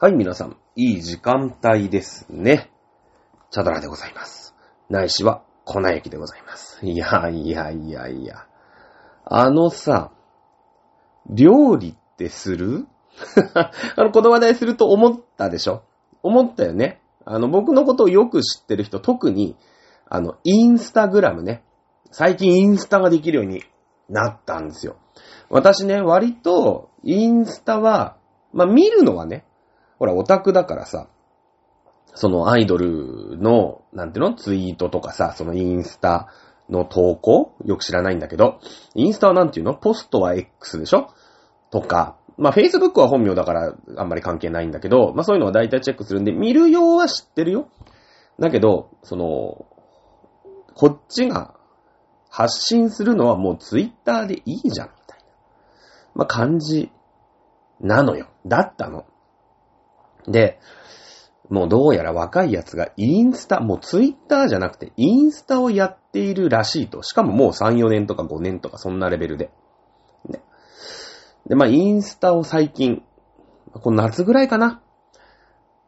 はい、皆さん、いい時間帯ですね。チャドラでございます。ないしは、粉雪でございます。いやいやいやいや。あのさ、料理ってする？あの、この話題すると思ったでしょ？思ったよね。あの、僕のことをよく知ってる人、特に、あの、インスタグラムね。最近インスタができるようになったんですよ。私ね、割と、インスタは、まあ、見るのはね、ほら、オタクだからさ、そのアイドルの、なんていうのツイートとかさ、そのインスタの投稿？よく知らないんだけど、インスタはなんていうの？ポストは X でしょ？とか、まあ、Facebook は本名だからあんまり関係ないんだけど、まあ、そういうのは大体チェックするんで、見るようは知ってるよ。だけど、その、こっちが発信するのはもう Twitter でいいじゃん、みたいな。まあ、感じなのよ。だったの。で、もうどうやら若いやつがインスタ、もうツイッターじゃなくてインスタをやっているらしいと。しかももう3、4年とか5年とかそんなレベルで。ね。で、まあインスタを最近、この夏ぐらいかな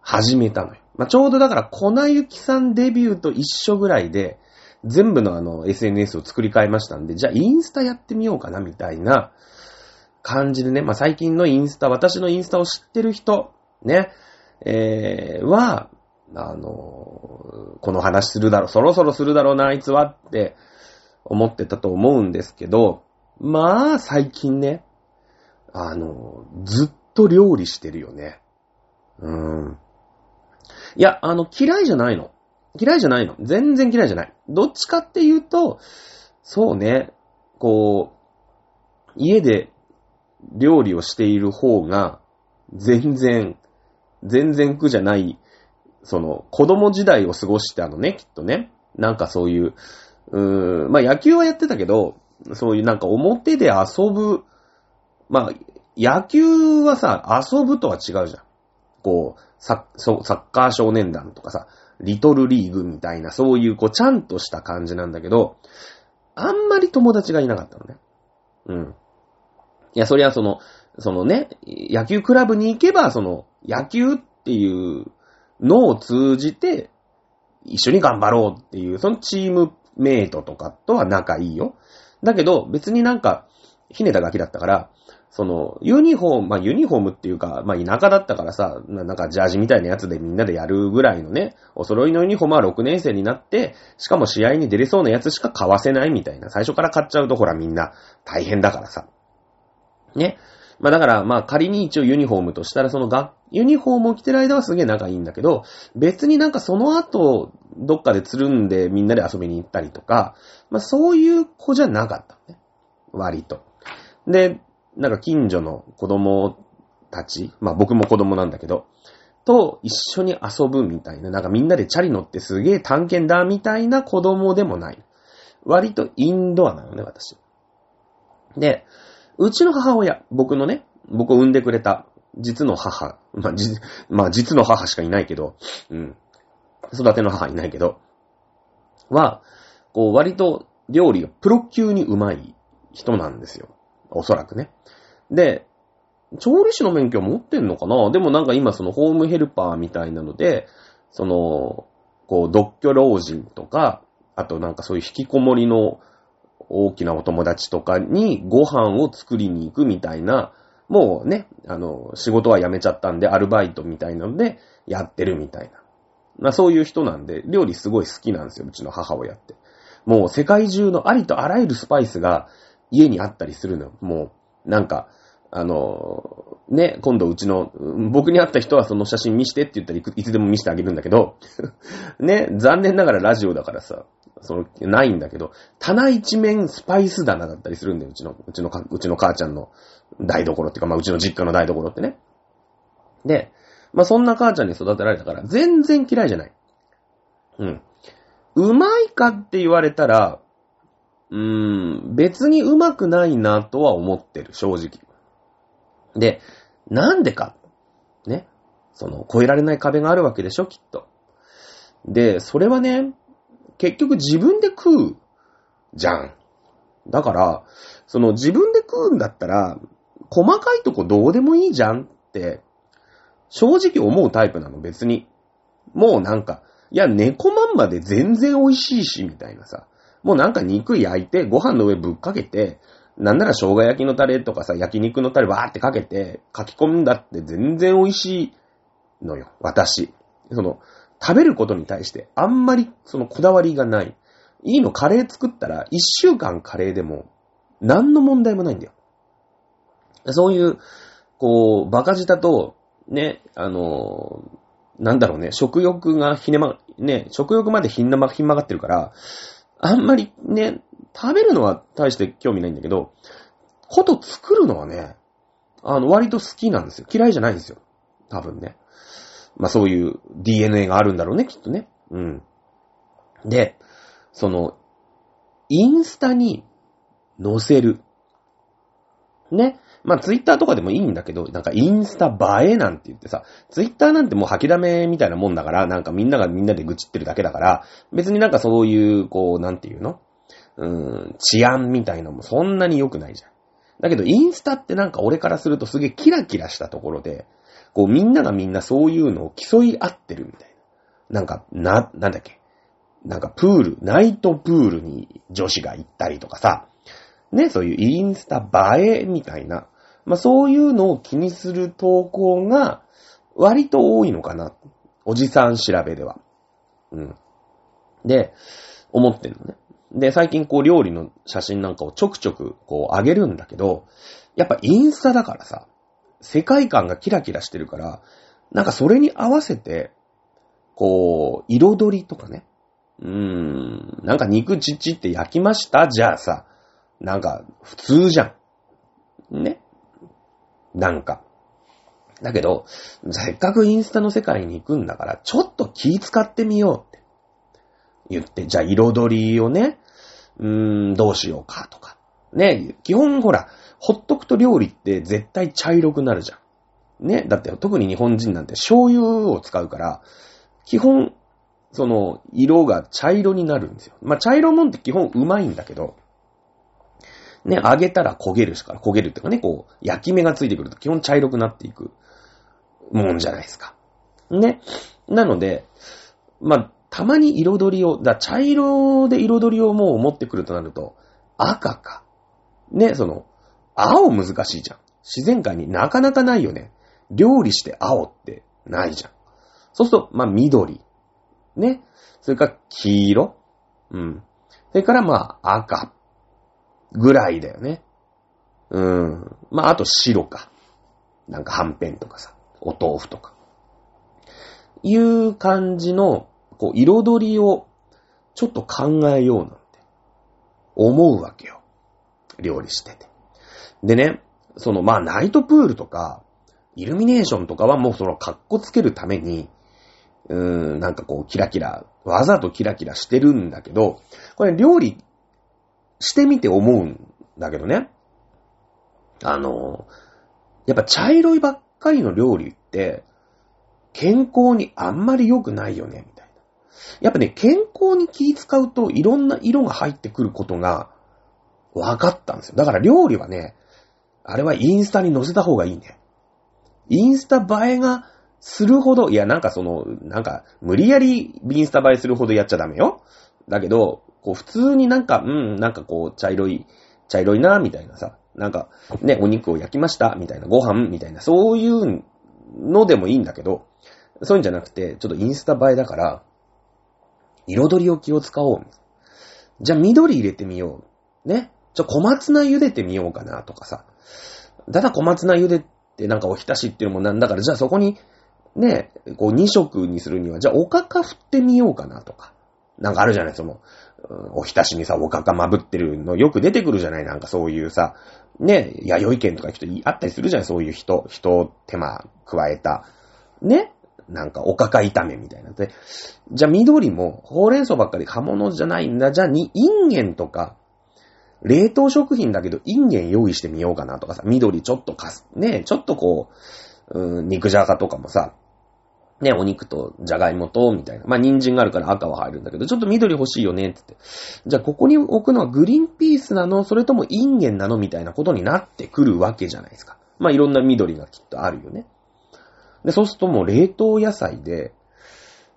始めたのよ。まあちょうどだから粉雪さんデビューと一緒ぐらいで、全部のあの SNS を作り変えましたんで、じゃあインスタやってみようかなみたいな感じでね、まあ最近のインスタ、私のインスタを知ってる人、ね、えー、は、あの、この話するだろう、そろそろするだろうな、あいつはって思ってたと思うんですけど、まあ、最近ね、あの、ずっと料理してるよね。うん。いや、あの、嫌いじゃないの。嫌いじゃないの。全然嫌いじゃない。どっちかっていうと、そうね、こう、家で料理をしている方が、全然全然苦じゃない、その、子供時代を過ごしてあのね、きっとね。なんかそういう、うーん、まあ野球はやってたけど、そういうなんか表で遊ぶ、まあ、野球はさ、遊ぶとは違うじゃん。こう、サッサッカー少年団とかさ、リトルリーグみたいな、そういうこう、ちゃんとした感じなんだけど、あんまり友達がいなかったのね。うん。いや、そりゃその、そのね、野球クラブに行けば、その、野球っていうのを通じて、一緒に頑張ろうっていう、そのチームメイトとかとは仲いいよ。だけど、別になんか、ひねたガキだったから、その、ユニフォーム、まあユニフォームっていうか、まあ田舎だったからさ、なんかジャージみたいなやつでみんなでやるぐらいのね、お揃いのユニフォームは6年生になって、しかも試合に出れそうなやつしか買わせないみたいな。最初から買っちゃうとほらみんな大変だからさ。ね。まあだから、まあ仮に一応ユニフォームとしたら、そのが、ユニフォームを着てる間はすげえ仲いいんだけど、別になんかその後、どっかでつるんでみんなで遊びに行ったりとか、まあそういう子じゃなかったね。割と。で、なんか近所の子供たち、まあ僕も子供なんだけど、と一緒に遊ぶみたいな、なんかみんなでチャリ乗ってすげえ探検だみたいな子供でもない。割とインドアなのね、私。で、うちの母親、僕のね、僕を産んでくれた、実の母、まあ、じ、まあ、実の母しかいないけど、うん。育ての母いないけど、は、こう、割と料理がプロ級にうまい人なんですよ。おそらくね。で、調理師の免許持ってんのかな？でもなんか今そのホームヘルパーみたいなので、その、こう、独居老人とか、あとなんかそういう引きこもりの大きなお友達とかにご飯を作りに行くみたいな、もうね、あの、仕事は辞めちゃったんで、アルバイトみたいなので、やってるみたいな。まあそういう人なんで、料理すごい好きなんですよ、うちの母親って。もう世界中のありとあらゆるスパイスが家にあったりするのよ。もう、なんか、あの、ね、今度うちの、僕に会った人はその写真見してって言ったらいつでも見せてあげるんだけど、ね、残念ながらラジオだからさ、その、ないんだけど、棚一面スパイス棚だったりするんだよ、うちの、うちのか、うちの母ちゃんの台所っていうか、まあうちの実家の台所ってね。で、まあそんな母ちゃんに育てられたから、全然嫌いじゃない。うん。うまいかって言われたら、うーん、別にうまくないなとは思ってる、正直。で、なんでか。ね。その、越えられない壁があるわけでしょ、きっと。で、それはね、結局自分で食うじゃん。だから、その自分で食うんだったら、細かいとこどうでもいいじゃんって正直思うタイプなの、別に。もうなんか、いや、猫まんまで全然美味しいし、みたいなさ。もうなんか肉焼いて、ご飯の上ぶっかけて、なんなら生姜焼きのタレとかさ、焼肉のタレわーってかけて、書き込むんだって全然美味しいのよ、私。その、食べることに対してあんまりそのこだわりがない。いいのカレー作ったら一週間カレーでも何の問題もないんだよ。そういう、こう、バカ舌と、ね、あの、なんだろうね、食欲がひねま、ね、食欲までひんなま、ひん曲がってるから、あんまりね、食べるのは大して興味ないんだけど、こと作るのはね、あの、割と好きなんですよ。嫌いじゃないんですよ。多分ね。まあそういう DNA があるんだろうね、きっとね。うん。で、その、インスタに載せる。ね。まあツイッターとかでもいいんだけど、なんかインスタ映えなんて言ってさ、ツイッターなんてもう吐きだめみたいなもんだから、なんかみんながみんなで愚痴ってるだけだから、別になんかそういう、こう、なんていうの？うーん、治安みたいなのもそんなに良くないじゃん。だけどインスタってなんか俺からするとすげえキラキラしたところで、こうみんながみんなそういうのを競い合ってるみたいな。なんか、な、なんだっけ。なんかプール、ナイトプールに女子が行ったりとかさ、ね、そういうインスタ映えみたいな、まあそういうのを気にする投稿が割と多いのかな。おじさん調べでは。うん。で、思ってんのね。で、最近こう料理の写真なんかをちょくちょくこう上げるんだけど、やっぱインスタだからさ、世界観がキラキラしてるから、なんかそれに合わせて、こう、彩りとかね。うーん、なんか肉ちっちって焼きました？じゃあさ、なんか普通じゃん。ね？なんか。だけど、せっかくインスタの世界に行くんだから、ちょっと気使ってみようって言って、じゃあ彩りをね、うーん、どうしようかとか。ね、基本ほら、ほっとくと料理って絶対茶色くなるじゃん。ね。だって特に日本人なんて醤油を使うから、基本、その、色が茶色になるんですよ。まあ、茶色もんって基本うまいんだけど、ね、揚げたら焦げるしから、焦げるっていうかね、こう、焼き目がついてくると基本茶色くなっていくもんじゃないですか。ね。なので、まあ、たまに彩りを、だ茶色で彩りをもう持ってくるとなると、赤か。ね、その、青難しいじゃん。自然界になかなかないよね。料理して青ってないじゃん。そうすると、まあ、緑。ね。それから黄色。うん。それからまあ、赤。ぐらいだよね。うん。まあ、あと白か。なんかはんぺんとかさ。お豆腐とか。いう感じの、こう、彩りをちょっと考えようなんて思うわけよ。料理してて。でね、その、まあ、ナイトプールとか、イルミネーションとかはもうその、格好つけるために、うーん、なんかこう、キラキラ、わざとキラキラしてるんだけど、これ料理してみて思うんだけどね。あの、やっぱ茶色いばっかりの料理って、健康にあんまり良くないよね、みたいな。やっぱね、健康に気使うといろんな色が入ってくることが分かったんですよ。だから料理はね、あれはインスタに載せた方がいいね。インスタ映えがするほど、いや、なんかその、なんか、無理やりインスタ映えするほどやっちゃダメよ。だけど、こう、普通になんか、うん、なんかこう、茶色い、茶色いな、みたいなさ、なんか、ね、お肉を焼きました、みたいな、ご飯、みたいな、そういうのでもいいんだけど、そういうんじゃなくて、ちょっとインスタ映えだから、彩りを気を使おう。じゃあ緑入れてみよう。ね？ちょ、小松菜茹でてみようかなとかさ。ただ小松菜茹でてなんかおひたしっていうのもなんだから、じゃあそこに、ね、こう2色にするには、じゃあおかか振ってみようかなとか。なんかあるじゃない、その、おひたしにさ、おかかまぶってるのよく出てくるじゃないなんかそういうさ、ね、弥生県とか人あったりするじゃないそういう人、人を手間加えた。ねなんかおかか炒めみたいな。で、じゃあ緑もほうれん草ばっかり葉物じゃないんだ。じゃあに、インゲンとか、冷凍食品だけどインゲン用意してみようかなとかさ、緑ちょっとかす、ね、ちょっとこう、うん、肉じゃがとかもさ、ね、お肉とじゃがいもと、みたいな。まあ、人参があるから赤は入るんだけど、ちょっと緑欲しいよね、つって。じゃあ、ここに置くのはグリーンピースなの？それともインゲンなのみたいなことになってくるわけじゃないですか。まあ、いろんな緑がきっとあるよね。で、そうするともう冷凍野菜で、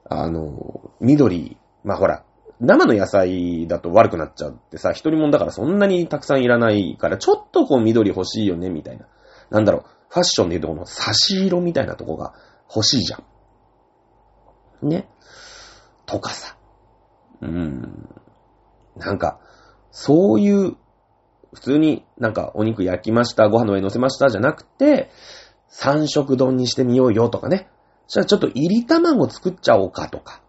あの、緑、まあほら、生の野菜だと悪くなっちゃってさ、一人もんだからそんなにたくさんいらないから、ちょっとこう緑欲しいよね、みたいな。なんだろう、ファッションで言うとこの差し色みたいなとこが欲しいじゃん。ね。とかさ。うーん。なんか、そういう、普通になんかお肉焼きました、ご飯の上に乗せましたじゃなくて、三色丼にしてみようよとかね。じゃあちょっと入り卵作っちゃおうかとか。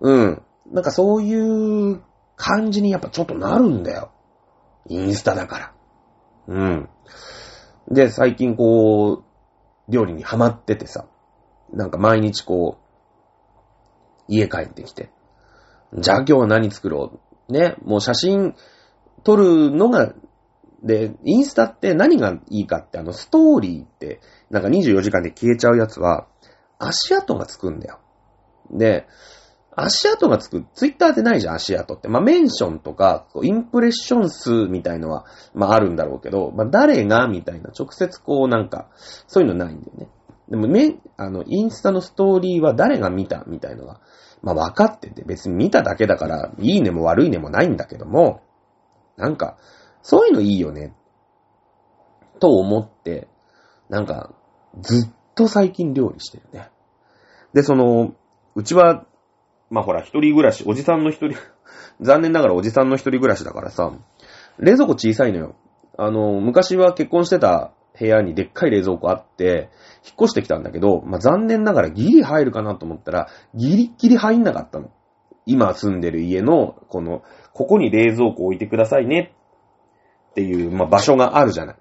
うん。なんかそういう感じにやっぱちょっとなるんだよ。インスタだから。うん。で、最近こう、料理にハマっててさ。なんか毎日こう、家帰ってきて。じゃあ今日は何作ろう？ね。もう写真撮るのが、で、インスタって何がいいかって、あの、ストーリーって、なんか24時間で消えちゃうやつは、足跡がつくんだよ。で、足跡がつく、ツイッターってないじゃん、足跡って。まあ、メンションとか、インプレッション数みたいのは、まあ、あるんだろうけど、まあ、誰がみたいな、直接こうなんか、そういうのないんだよね。でも、め、あの、インスタのストーリーは誰が見たみたいのが、まあ、分かってて、別に見ただけだから、いいねも悪いねもないんだけども、なんか、そういうのいいよね。と思って、なんか、ずっと最近料理してるね。で、その、うちは、まあほら、一人暮らし、おじさんの一人、残念ながらおじさんの一人暮らしだからさ、冷蔵庫小さいのよ。あの、昔は結婚してた部屋にでっかい冷蔵庫あって、引っ越してきたんだけど、まあ、残念ながらギリ入るかなと思ったら、ギリッギリ入んなかったの。今住んでる家の、この、ここに冷蔵庫置いてくださいねっていう、まあ、場所があるじゃない。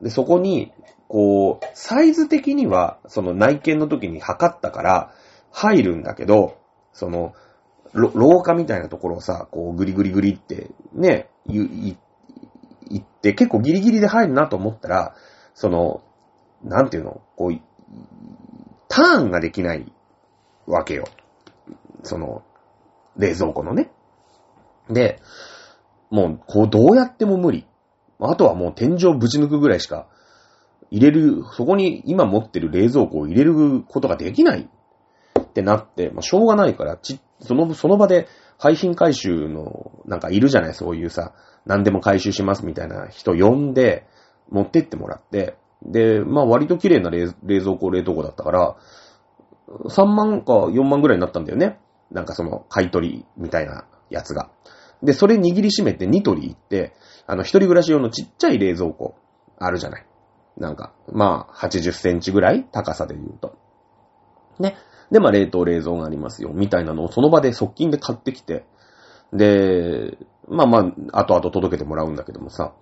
で、そこに、こう、サイズ的には、その内見の時に測ったから、入るんだけど、その、廊下みたいなところをさ、こう、ぐりぐりぐりって、ね、言って、結構ギリギリで入るなと思ったら、その、なんていうの、こう、ターンができないわけよ。その、冷蔵庫のね。で、もう、こう、どうやっても無理。あとはもう天井ぶち抜くぐらいしか、入れる、そこに今持ってる冷蔵庫を入れることができないってなって、まあ、しょうがないから、ち、その、その場で廃品回収の、なんかいるじゃないそういうさ、何でも回収しますみたいな人呼んで、持ってってもらって、で、まあ割と綺麗な冷冷蔵庫、冷凍庫だったから、3万か4万ぐらいになったんだよね。なんかその、買い取りみたいなやつが。で、それ握りしめてニトリ行って、あの、一人暮らし用のちっちゃい冷蔵庫、あるじゃない。なんか、まあ、80センチぐらい高さで言うと。ね。で、まあ、冷凍冷蔵がありますよ、みたいなのをその場で側近で買ってきて、で、まあまあ、後々届けてもらうんだけどもさ。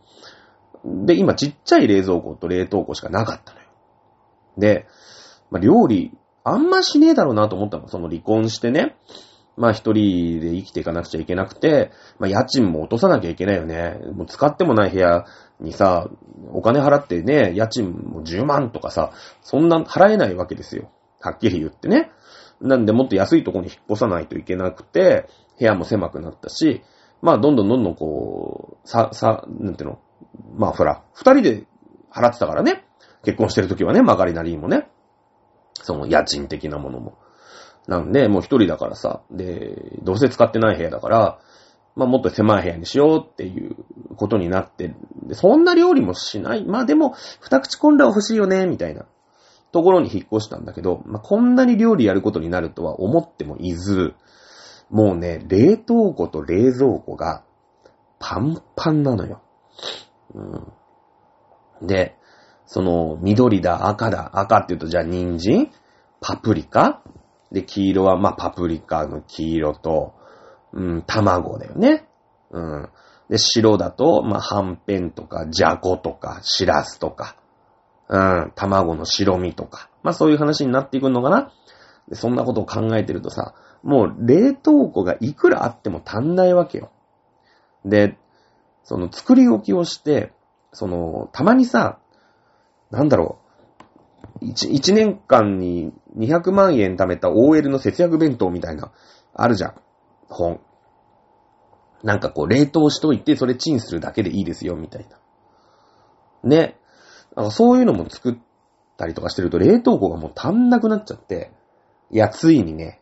で、今ちっちゃい冷蔵庫と冷凍庫しかなかったのよ。で、まあ、料理、あんましねえだろうなと思ったの。その離婚してね。まあ一人で生きていかなくちゃいけなくて、まあ家賃も落とさなきゃいけないよね。もう使ってもない部屋にさ、お金払ってね、家賃も10万とかさ、そんな払えないわけですよ。はっきり言ってね。なんでもっと安いとこに引っ越さないといけなくて、部屋も狭くなったし、まあどんどんどんどんこう、さ、さ、なんていうの、まあほら、二人で払ってたからね。結婚してる時はね、曲がりなりにもね。その家賃的なものも。なんで、もう一人だからさ、で、どうせ使ってない部屋だから、まあもっと狭い部屋にしようっていうことになって、そんな料理もしない。まあでも、二口コンロ欲しいよね、みたいなところに引っ越したんだけど、まあこんなに料理やることになるとは思ってもいず、もうね、冷凍庫と冷蔵庫がパンパンなのよ。うん。で、その、緑だ、赤だ、赤って言うとじゃあ人参パプリカ？で、黄色は、まあ、パプリカの黄色と、うん、卵だよね。うん。で、白だと、まあ、はんぺんとか、じゃことか、しらすとか、うん、卵の白身とか。まあ、そういう話になっていくのかな。そんなことを考えてるとさ、もう冷凍庫がいくらあっても足んないわけよ。で、その作り置きをして、その、たまにさ、なんだろう、一、一年間に200万円貯めた OL の節約弁当みたいな、あるじゃん。本。なんかこう、冷凍しといて、それチンするだけでいいですよ、みたいな。ね。そういうのも作ったりとかしてると冷凍庫がもう足んなくなっちゃって、いや、ついにね、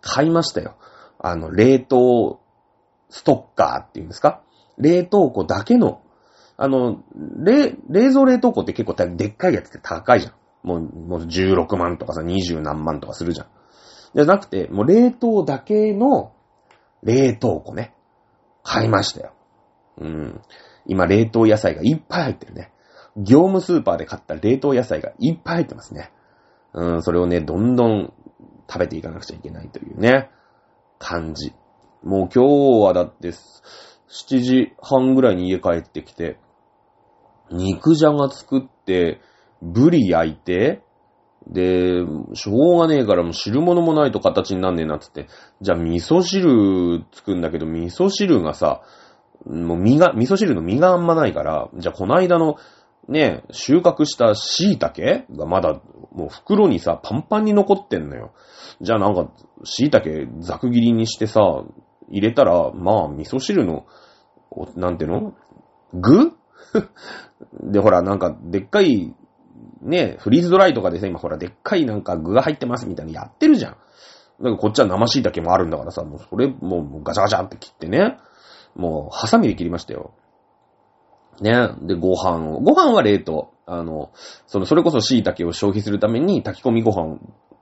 買いましたよ。あの、冷凍ストッカーっていうんですか？冷凍庫だけの、あの、冷、冷蔵冷凍庫って結構でっかいやつって高いじゃん。もう、もう16万とかさ、20何万とかするじゃん。じゃなくて、もう冷凍だけの冷凍庫ね。買いましたよ。うん。今、冷凍野菜がいっぱい入ってるね。業務スーパーで買った冷凍野菜がいっぱい入ってますね。うん、それをね、どんどん食べていかなくちゃいけないというね、感じ。もう今日はだって、7時半ぐらいに家帰ってきて、肉じゃが作って、ブリ焼いて、で、しょうがねえからもう汁物もないと形になんねえなっつって、じゃあ味噌汁作んだけど、味噌汁がさ、もう身が、味噌汁の身があんまないから、じゃあこの間のね、収穫した椎茸がまだもう袋にさ、パンパンに残ってんのよ。じゃあなんか、椎茸ざく切りにしてさ、入れたら、まあ、味噌汁の、なんていうの？具？で、ほら、なんか、でっかい、ね、フリーズドライとかでさ、今ほら、でっかいなんか具が入ってますみたいにやってるじゃん。だかこっちは生椎茸もあるんだからさ、もうそれ、もうガチャガチャって切ってね、もう、ハサミで切りましたよ。ね。で、ご飯を。ご飯は冷凍。あの、その、それこそ椎茸を消費するために炊き込みご飯、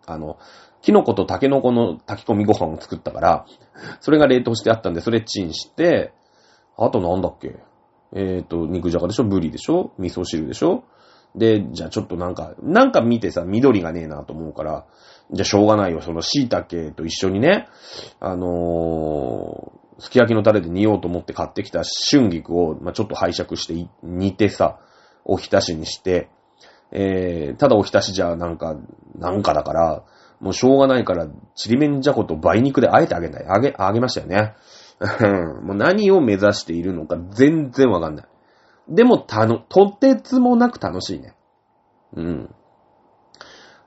あの、キノコとタケノコの炊き込みご飯を作ったから、それが冷凍してあったんで、それチンして、あとなんだっけ？えっ、ー、と、肉じゃがでしょ？ブリでしょ？味噌汁でしょ？で、じゃあちょっとなんか、なんか見てさ、緑がねえなと思うから、じゃあしょうがないよ、その椎茸と一緒にね、あのー、すき焼きのタレで煮ようと思って買ってきた春菊を、まあ、ちょっと拝借して煮てさ、おひたしにして、えー、ただおひたしじゃなんか、なんかだから、もうしょうがないから、ちりめんじゃこと梅肉であえてあげない。あげ、あげましたよね。もう何を目指しているのか全然わかんない。でも、たの、とてつもなく楽しいね。うん。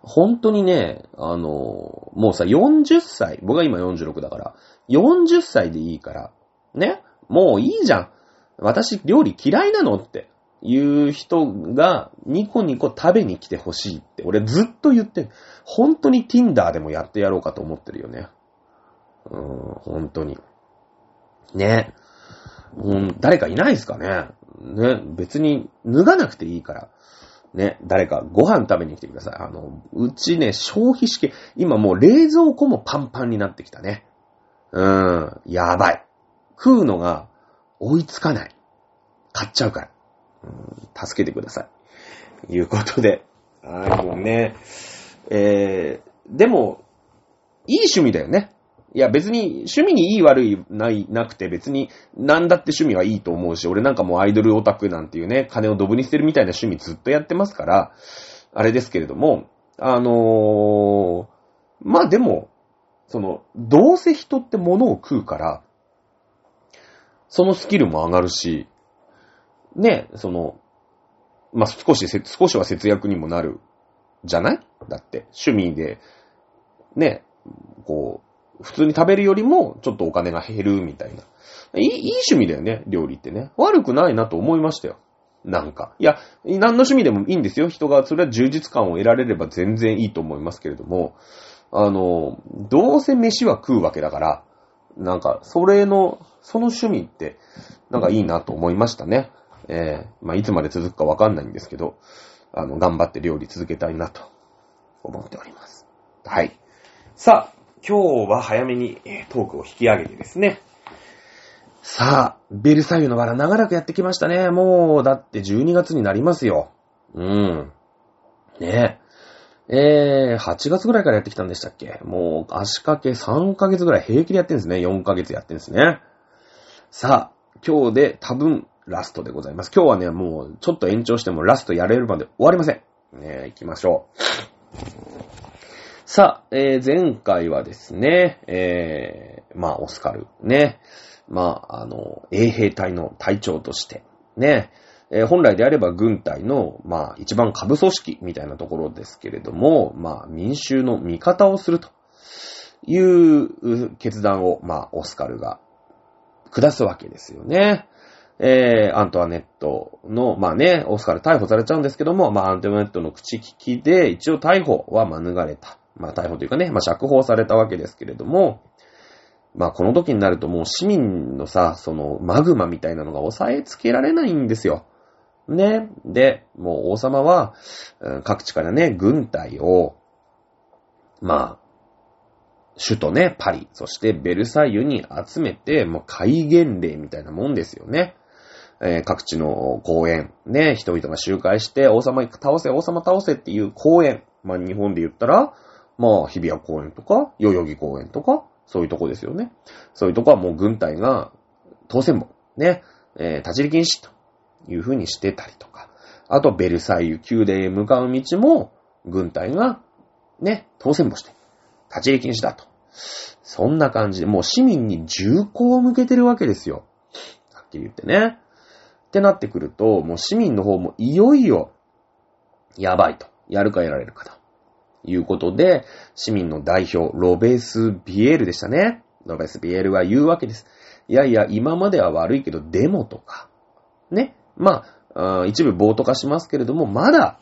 本当にね、あの、もうさ、40歳、僕は今46だから、40歳でいいから、ね、もういいじゃん。私、料理嫌いなのっていう人が、ニコニコ食べに来てほしいって、俺ずっと言ってる。本当に Tinder でもやってやろうかと思ってるよね。うーん、本当に。ね。うん、誰かいないですかね。ね、別に脱がなくていいから。ね、誰かご飯食べに来てください。あの、うちね、消費式、今もう冷蔵庫もパンパンになってきたね。うん、やばい。食うのが追いつかない。買っちゃうから。うん、助けてください。いうことで。はい、もうね。えー、でも、いい趣味だよね。いや別に趣味にいい悪いない、なくて別に何だって趣味はいいと思うし、俺なんかもうアイドルオタクなんていうね、金をドブに捨てるみたいな趣味ずっとやってますから、あれですけれども、あのー、まあでも、その、どうせ人って物を食うから、そのスキルも上がるし、ね、その、まあ、少し、少しは節約にもなる、じゃない？だって、趣味で、ね、こう、普通に食べるよりも、ちょっとお金が減るみたいな。いい、いい趣味だよね、料理ってね。悪くないなと思いましたよ。なんか。いや、何の趣味でもいいんですよ。人が、それは充実感を得られれば全然いいと思いますけれども、あの、どうせ飯は食うわけだから、なんか、それの、その趣味って、なんかいいなと思いましたね。えー、まあ、いつまで続くかわかんないんですけど、あの、頑張って料理続けたいなと思っております。はい。さあ、今日は早めにトークを引き上げてですね。さあ、ベルサイユのバラ長らくやってきましたね。もう、だって12月になりますよ。うん。ねえ。えー、8月ぐらいからやってきたんでしたっけ？もう、足掛け3ヶ月ぐらい平気でやってんですね。4ヶ月やってんですね。さあ、今日で多分、ラストでございます。今日はね、もう、ちょっと延長してもラストやれるまで終わりません。ね行きましょう。さあ、えー、前回はですね、えー、まあ、オスカル、ね、まあ、あの、衛兵隊の隊長として、ね、えー、本来であれば軍隊の、まあ、一番下部組織みたいなところですけれども、まあ、民衆の味方をするという決断を、まあ、オスカルが下すわけですよね。えー、アントワネットの、まあね、オスカル逮捕されちゃうんですけども、まあアントワネットの口利きで、一応逮捕は免れた。まあ逮捕というかね、まあ釈放されたわけですけれども、まあこの時になるともう市民のさ、そのマグマみたいなのが抑えつけられないんですよ。ね。で、もう王様は、各地からね、軍隊を、まあ、首都ね、パリ、そしてベルサイユに集めて、もう戒厳令みたいなもんですよね。えー、各地の公園、ね、人々が集会して、王様倒せ、王様倒せっていう公園。まあ日本で言ったら、まあ日比谷公園とか、代々木公園とか、そういうとこですよね。そういうとこはもう軍隊が当選簿、ね、えー、立ち入り禁止という風にしてたりとか。あと、ベルサイユ宮殿へ向かう道も、軍隊が、ね、当選簿して、立ち入り禁止だと。そんな感じで、もう市民に銃口を向けてるわけですよ。はっきり言ってね。ってなってくると、もう市民の方もいよいよ、やばいと。やるかやられるかと。いうことで、市民の代表、ロベス・ビエールでしたね。ロベス・ビエールは言うわけです。いやいや、今までは悪いけど、デモとか、ね。まあ、一部暴徒化しますけれども、まだ、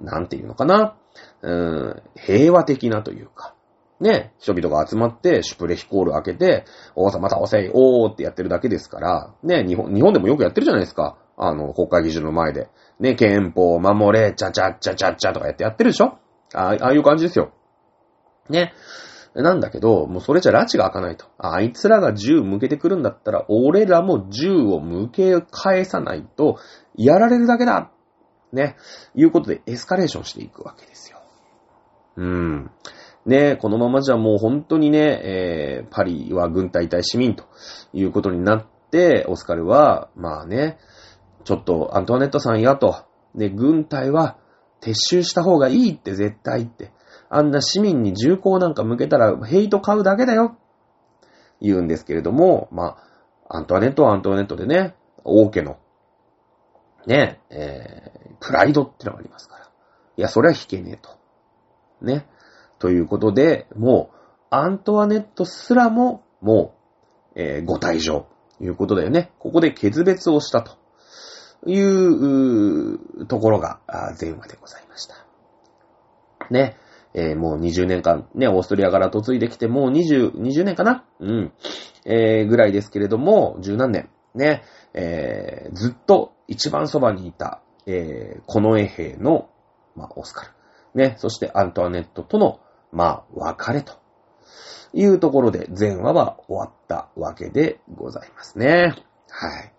なんていうのかな。うん、平和的なというか、ね、人々が集まって、シュプレヒコール開けて、王様倒せ、おーってやってるだけですから、ね、日本、日本でもよくやってるじゃないですか。あの、国会議事の前で。ね、憲法を守れ、ちゃちゃちゃちゃちゃとかやってやってるでしょああいう感じですよ。ね。なんだけど、もうそれじゃ拉致が開かないと。あいつらが銃向けてくるんだったら、俺らも銃を向け返さないと、やられるだけだね。いうことでエスカレーションしていくわけですよ。うん。ね、このままじゃもう本当にね、えー、パリは軍隊対市民ということになって、オスカルは、まあね、ちょっとアントワネットさんやと、ね、軍隊は撤収した方がいいって絶対って。あんな市民に銃口なんか向けたらヘイト買うだけだよ。言うんですけれども、まあ、アントワネットはアントワネットでね、王家の、ね、えー、プライドってのがありますから。いや、それは引けねえと。ね。ということで、もう、アントワネットすらも、もう、えー、ご退場。いうことだよね。ここで決別をしたという、ところが、前話でございました。ね。えー、もう20年間、ね、オーストリアから嫁いできて、もう20、20年かな？うん。えー、ぐらいですけれども、十何年。ね。えー、ずっと一番そばにいた、えー、この絵兵の、まあ、オスカル。ね。そしてアントワネットとの、まあ、別れというところで前話は終わったわけでございますね。はい。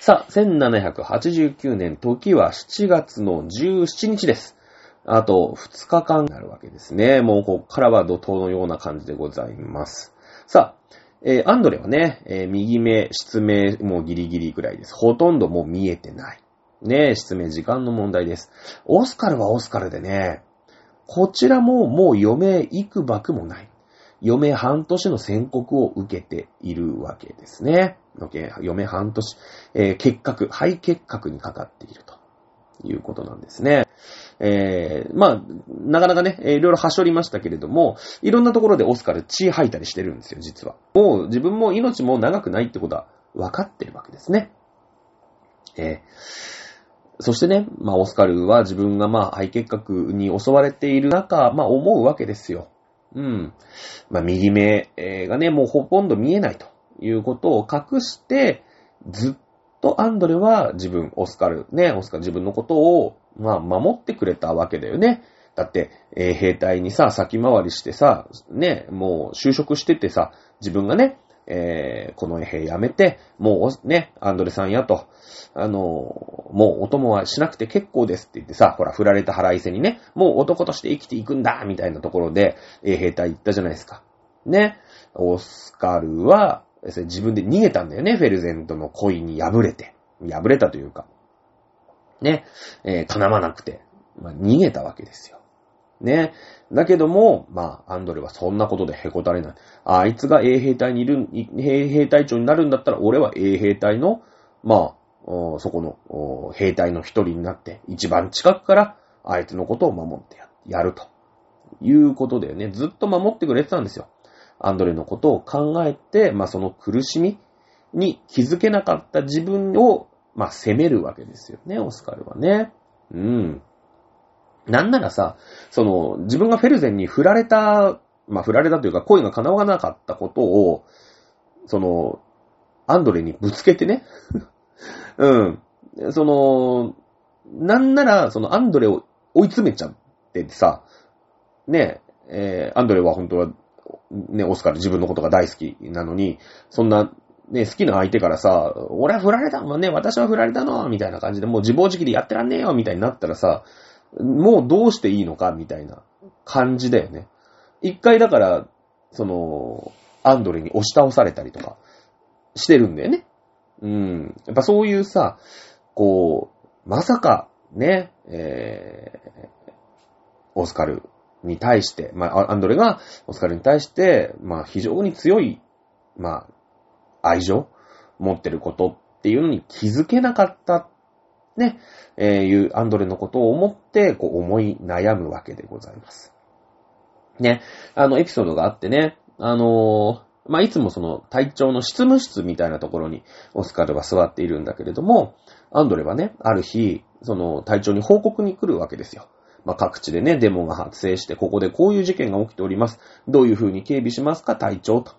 さあ、1789年、時は7月の17日です。あと2日間になるわけですね。もうここからは怒涛のような感じでございます。さあ、えー、アンドレはね、えー、右目、失明もうギリギリぐらいです。ほとんどもう見えてない。ね失明時間の問題です。オスカルはオスカルでね、こちらももう余命幾ばくもない。余命半年の宣告を受けているわけですね。余命半年、えー、結核、肺結核にかかっているということなんですね。えー、まあ、なかなかね、いろいろはしょりましたけれども、いろんなところでオスカル血吐いたりしてるんですよ、実は。もう自分も命も長くないってことは分かってるわけですね。えーそしてね、まあ、オスカルは自分がまあ、肺結核に襲われている中、まあ、思うわけですよ。うん。まあ、右目がね、もうほとんど見えないということを隠して、ずっとアンドレは自分、オスカル、ね、オスカル自分のことを、まあ、守ってくれたわけだよね。だって、えー、兵隊にさ、先回りしてさ、ね、もう就職しててさ、自分がね、えー、この兵やめて、もうね、アンドレさんやと、あの、もうお供はしなくて結構ですって言ってさ、ほら、振られた腹いせにね、もう男として生きていくんだみたいなところで、衛兵隊行ったじゃないですか。ね。オスカルは、自分で逃げたんだよね、フェルゼントの恋に敗れて。敗れたというか。ね。えー、叶わなくて、まあ、逃げたわけですよ。ね。だけども、まあ、アンドレはそんなことでへこたれない。あいつが衛兵隊にいる、衛兵隊長になるんだったら、俺は衛兵隊の、まあ、そこの兵隊の一人になって、一番近くからあいつのことを守ってやると。いうことでね、ずっと守ってくれてたんですよ。アンドレのことを考えて、まあその苦しみ、に気づけなかった自分を、まあ、責めるわけですよね、オスカルはね。うん。なんならさ、その、自分がフェルゼンに振られた、まあ、振られたというか、恋が叶わなかったことを、その、アンドレにぶつけてね。うん。その、なんなら、そのアンドレを追い詰めちゃってさ、ねえ、えー、アンドレは本当は、ね、オスカル自分のことが大好きなのに、そんな、ね、好きな相手からさ、俺は振られたもんね、私は振られたのみたいな感じで、もう自暴自棄でやってらんねえよみたいになったらさ、もうどうしていいのかみたいな感じだよね。一回だから、その、アンドレに押し倒されたりとかしてるんだよね。うん。やっぱそういうさ、こう、まさか、ね、えー、オスカルに対して、まあ、アンドレがオスカルに対して、まあ、非常に強い、まあ、愛情持ってることっていうのに気づけなかったね、えー、いうアンドレのことを思って、こう思い悩むわけでございます。ね、あの、エピソードがあってね、あのー、まあ、いつもその隊長の執務室みたいなところにオスカルは座っているんだけれども、アンドレはね、ある日、その隊長に報告に来るわけですよ。まあ、各地でね、デモが発生して、ここでこういう事件が起きております。どういう風に警備しますか、隊長と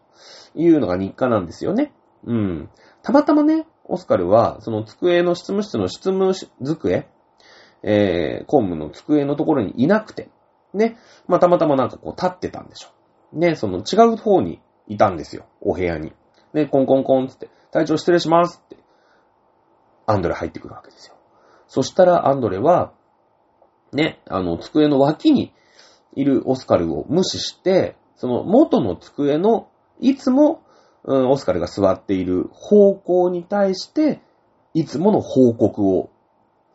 いうのが日課なんですよね。うん。たまたまね、オスカルは、その机の執務室の執務机、えー、公務の机のところにいなくて、ね、まあ、たまたまなんかこう立ってたんでしょ。ね、その違う方にいたんですよ、お部屋に。ね、コンコンコンつって、隊長失礼しますって、アンドレ入ってくるわけですよ。そしたらアンドレは、ね、あの、机の脇にいるオスカルを無視して、その元の机のいつもうん、オスカルが座っている方向に対して、いつもの報告を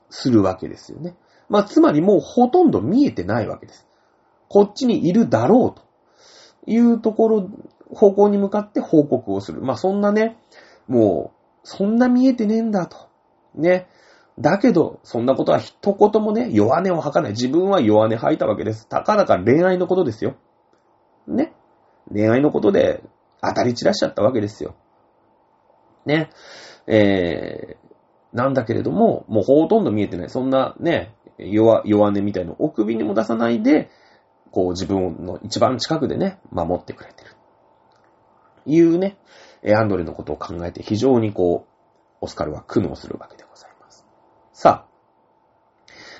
するわけですよね。まあ、つまりもうほとんど見えてないわけです。こっちにいるだろうというところ、方向に向かって報告をする。まあ、そんなね、もう、そんな見えてねえんだと。ね。だけど、そんなことは一言もね、弱音を吐かない。自分は弱音吐いたわけです。たかだか恋愛のことですよ。ね。恋愛のことで、当たり散らしちゃったわけですよ。ね。えー、なんだけれども、もうほとんど見えてない。そんなね、弱、弱音みたいのお首にも出さないで、こう自分の一番近くでね、守ってくれてる。いうね、アンドレのことを考えて非常にこう、オスカルは苦悩するわけでございます。さあ、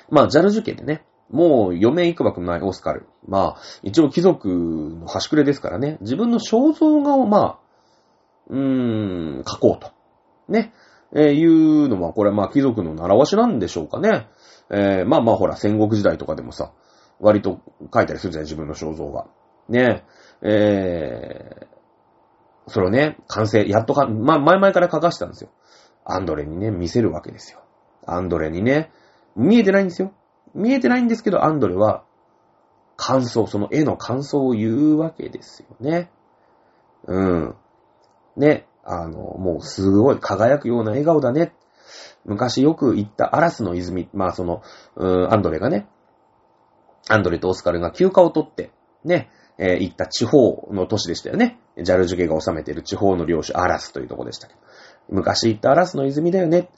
まあ、ジャルジュ家でね、もう余命いくばくないオスカル。まあ、一応貴族の端くれですからね、自分の肖像画をまあ、うーん、描こうと。ね。えー、いうのは、これまあ貴族の習わしなんでしょうかね。えー、まあまあほら、戦国時代とかでもさ、割と描いたりするじゃない、自分の肖像画。ね。えー、それをね、完成、やっとか、まあ前々から描かしたんですよ。アンドレにね、見せるわけですよ。アンドレにね、見えてないんですよ。見えてないんですけど、アンドレは、感想、その絵の感想を言うわけですよね。うん。ね、あの、もうすごい輝くような笑顔だね。昔よく言ったアラスの泉、まあその、うん、アンドレがね、アンドレとオスカルが休暇を取って、ね、えー、行った地方の都市でしたよね。ジャルジュゲが治めている地方の領主、アラスというとこでしたけど。昔行ったアラスの泉だよね。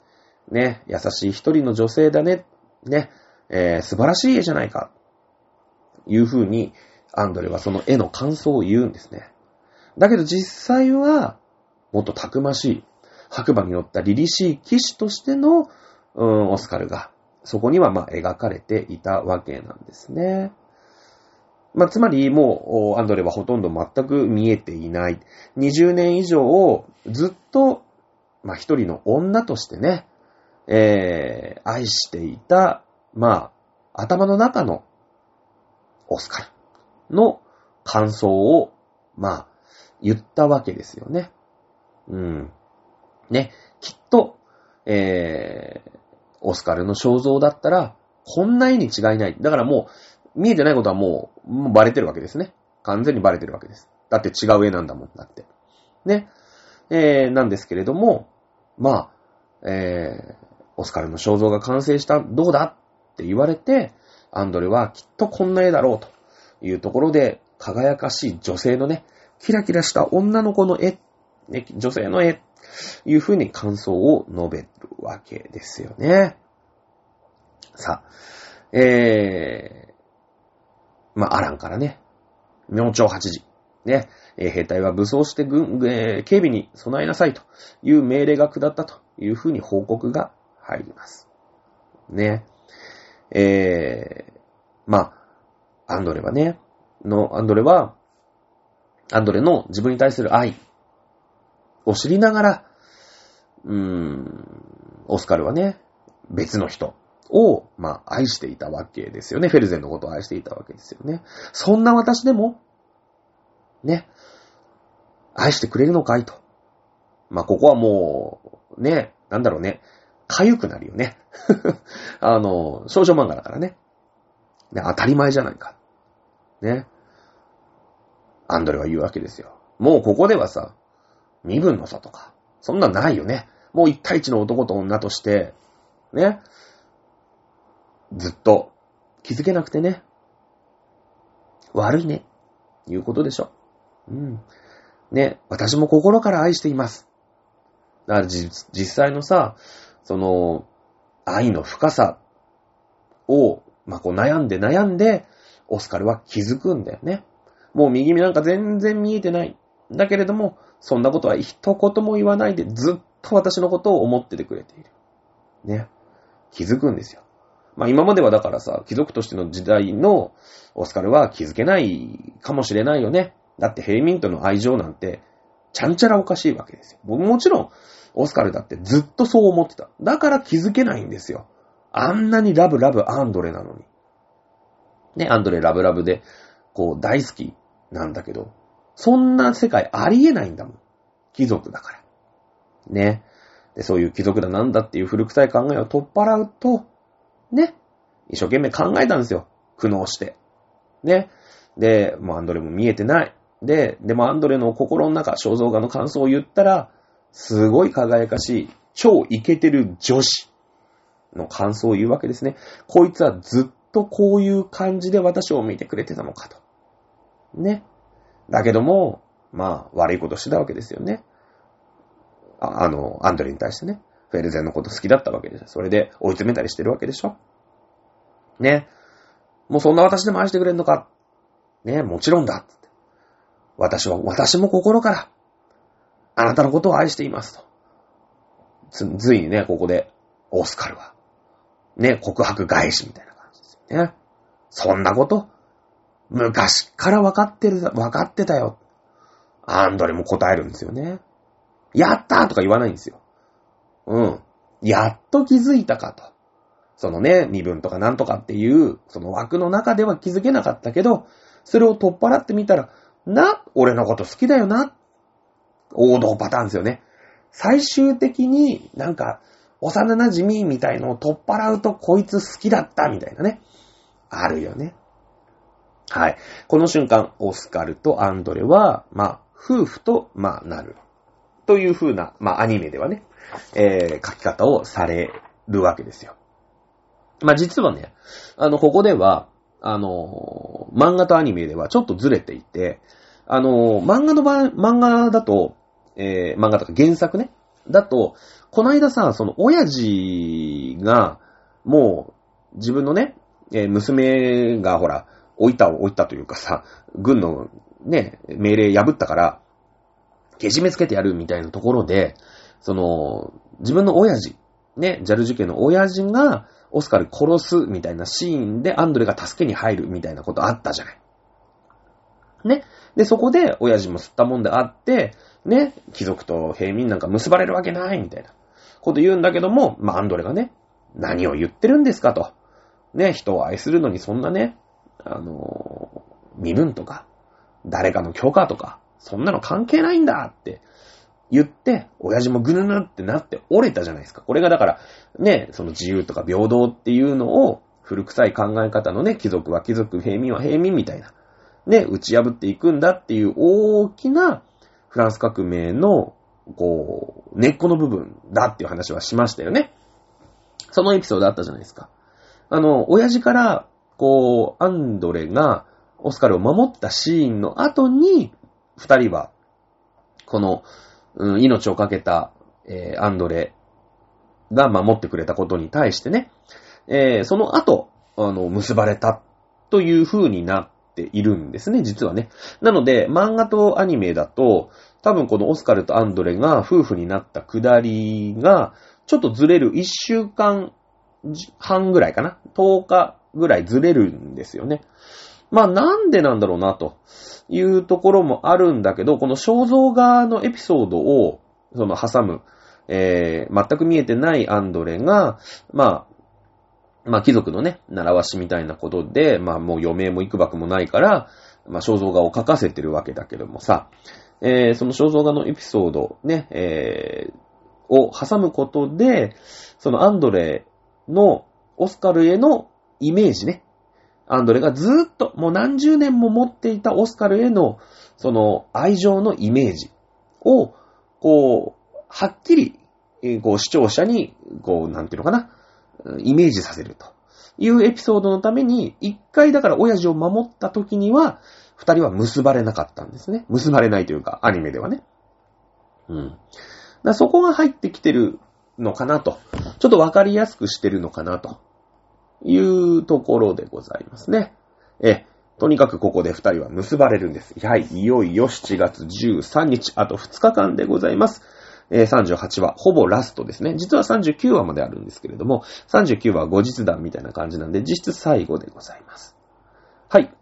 ね、優しい一人の女性だね。ね、えー、素晴らしい絵じゃないか。いう風に、アンドレはその絵の感想を言うんですね。だけど実際は、もっとたくましい、白馬に乗った凛々しい騎士としての、うん、オスカルが、そこにはまあ描かれていたわけなんですね。まあ、つまりもう、アンドレはほとんど全く見えていない。20年以上をずっと、まあ、一人の女としてね、えー、愛していたまあ、頭の中のオスカルの感想を、まあ、言ったわけですよね。うん。ね、きっと、えー、オスカルの肖像だったら、こんな絵に違いない。だからもう、見えてないことはもう、もうバレてるわけですね。完全にバレてるわけです。だって違う絵なんだもんだって。ね。えー、なんですけれども、まあ、えー、オスカルの肖像が完成した、どうだって言われて、アンドレはきっとこんな絵だろうというところで、輝かしい女性のね、キラキラした女の子の絵、ね、女性の絵、いうふうに感想を述べるわけですよね。さあ、えー、まあ、アランからね、明朝8時、ね、えー、兵隊は武装して軍、えー、警備に備えなさいという命令が下ったというふうに報告が入ります。ね。えー、まあ、アンドレはね、の、アンドレは、アンドレの自分に対する愛を知りながら、うーん、オスカルはね、別の人を、まあ、愛していたわけですよね。フェルゼンのことを愛していたわけですよね。そんな私でも、ね、愛してくれるのかいと。まあ、ここはもう、ね、なんだろうね、かゆくなるよね。あの、少女漫画だからね。ね、当たり前じゃないか。ね。アンドレは言うわけですよ。もうここではさ、身分の差とか、そんなんないよね。もう一対一の男と女として、ね。ずっと気づけなくてね。悪いね。いうことでしょ。うん。ね、私も心から愛しています。だから実際のさ、その、愛の深さを、まあ、こう悩んで悩んで、オスカルは気づくんだよね。もう右目なんか全然見えてない。だけれども、そんなことは一言も言わないでずっと私のことを思っててくれている。ね。気づくんですよ。まあ今まではだからさ、貴族としての時代のオスカルは気づけないかもしれないよね。だって平民との愛情なんて、ちゃんちゃらおかしいわけですよ。僕もちろん、オスカルだってずっとそう思ってた。だから気づけないんですよ。あんなにラブラブアンドレなのに。ね、アンドレラブラブで、こう大好きなんだけど、そんな世界ありえないんだもん。貴族だから。ね。で、そういう貴族だなんだっていう古臭い考えを取っ払うと、ね。一生懸命考えたんですよ。苦悩して。ね。で、もうアンドレも見えてない。で、でもアンドレの心の中、肖像画の感想を言ったら、すごい輝かしい、超イケてる女子の感想を言うわけですね。こいつはずっとこういう感じで私を見てくれてたのかと。ね。だけども、まあ、悪いことしてたわけですよね。ああの、アンドレに対してね。フェルゼンのこと好きだったわけです。それで追い詰めたりしてるわけでしょ。ね。もうそんな私でも愛してくれるのか。ね、もちろんだ。私は、私も心から、あなたのことを愛していますと。つ、ついにね、ここで、オスカルは、ね、告白返しみたいな感じですよね。そんなこと、昔から分かってる、分かってたよ。アンドレも答えるんですよね。やったーとか言わないんですよ。うん。やっと気づいたかと。そのね、身分とかなんとかっていう、その枠の中では気づけなかったけど、それを取っ払ってみたら、な、俺のこと好きだよな。王道パターンですよね。最終的になんか、幼馴染みたいのを取っ払うとこいつ好きだったみたいなね。あるよね。はい。この瞬間、オスカルとアンドレは、まあ、夫婦と、まあ、なる。という風な、まあ、アニメではね、えー、書き方をされるわけですよ。まあ、実はね、あの、ここでは、あの、漫画とアニメではちょっとずれていて、あの、漫画の場合、漫画だと、えー、漫画とか原作ね、だと、この間さ、その、親父が、もう、自分のね、えー、娘がほら、置いた、置いたというかさ、軍のね、命令破ったから、けじめつけてやるみたいなところで、その、自分の親父、ね、ジャル事件の親父が、オスカル殺すみたいなシーンでアンドレが助けに入るみたいなことあったじゃない。ね。で、そこで親父も吸ったもんであって、ね、貴族と平民なんか結ばれるわけないみたいなこと言うんだけども、まあ、アンドレがね、何を言ってるんですかと。ね、人を愛するのにそんなね、あのー、身分とか、誰かの許可とか、そんなの関係ないんだって言って、親父もぐぬぬってなって折れたじゃないですか。これがだから、ね、その自由とか平等っていうのを、古臭い考え方のね、貴族は貴族、平民は平民みたいな、ね、打ち破っていくんだっていう大きなフランス革命の、こう、根っこの部分だっていう話はしましたよね。そのエピソードあったじゃないですか。あの、親父から、こう、アンドレがオスカルを守ったシーンの後に、二人は、この、うん、命をかけた、えーアンドレが守ってくれたことに対してね、えーその後、あの、結ばれたという風になっているんですね、実はね。なので、漫画とアニメだと、多分このオスカルとアンドレが夫婦になったくだりが、ちょっとずれる1週間半ぐらいかな ?10 日ぐらいずれるんですよね。まあなんでなんだろうなというところもあるんだけど、この肖像画のエピソードをその挟む、えー、全く見えてないアンドレが、まあ、まあ貴族のね、習わしみたいなことで、まあもう余命も幾ばくもないから、まあ肖像画を描かせてるわけだけどもさ、えー、その肖像画のエピソードね、えー、を挟むことで、そのアンドレのオスカルへのイメージね。アンドレがずーっともう何十年も持っていたオスカルへのその愛情のイメージを、こう、はっきり、こう視聴者に、こう、なんていうのかな、イメージさせるというエピソードのために、一回だから親父を守った時には、二人は結ばれなかったんですね。結ばれないというか、アニメではね。うん。だそこが入ってきてるのかなと。ちょっとわかりやすくしてるのかなというところでございますね。え、とにかくここで二人は結ばれるんです。はい、いよいよ7月13日、あと2日間でございます。え38話、ほぼラストですね。実は39話まであるんですけれども、39話は後日談みたいな感じなんで、実質最後でございます。はい。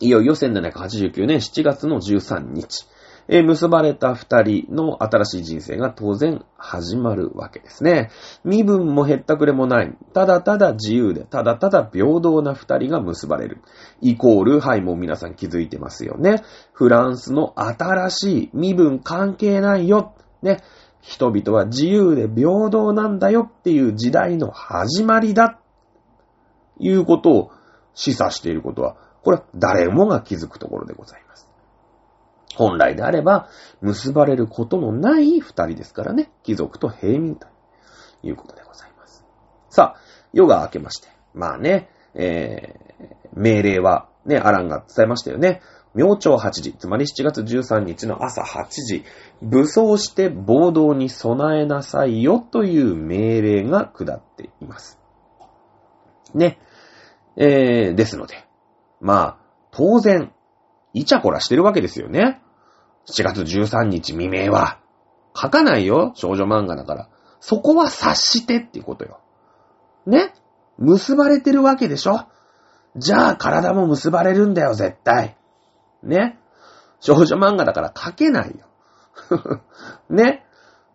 いよいよ1789年7月の13日、え結ばれた二人の新しい人生が当然始まるわけですね。身分も減ったくれもない。ただただ自由で、ただただ平等な二人が結ばれる。イコール、はい、もう皆さん気づいてますよね。フランスの新しい身分関係ないよ。ね。人々は自由で平等なんだよっていう時代の始まりだ。いうことを示唆していることは、これは誰もが気づくところでございます。本来であれば、結ばれることのない二人ですからね。貴族と平民ということでございます。さあ、夜が明けまして。まあね、えー、命令は、ね、アランが伝えましたよね。明朝8時、つまり7月13日の朝8時、武装して暴動に備えなさいよという命令が下っています。ね。えー、ですので、まあ、当然、イチャコラしてるわけですよね。7月13日未明は。書かないよ、少女漫画だから。そこは察してっていうことよ。ね結ばれてるわけでしょじゃあ体も結ばれるんだよ、絶対。ね少女漫画だから書けないよ。ね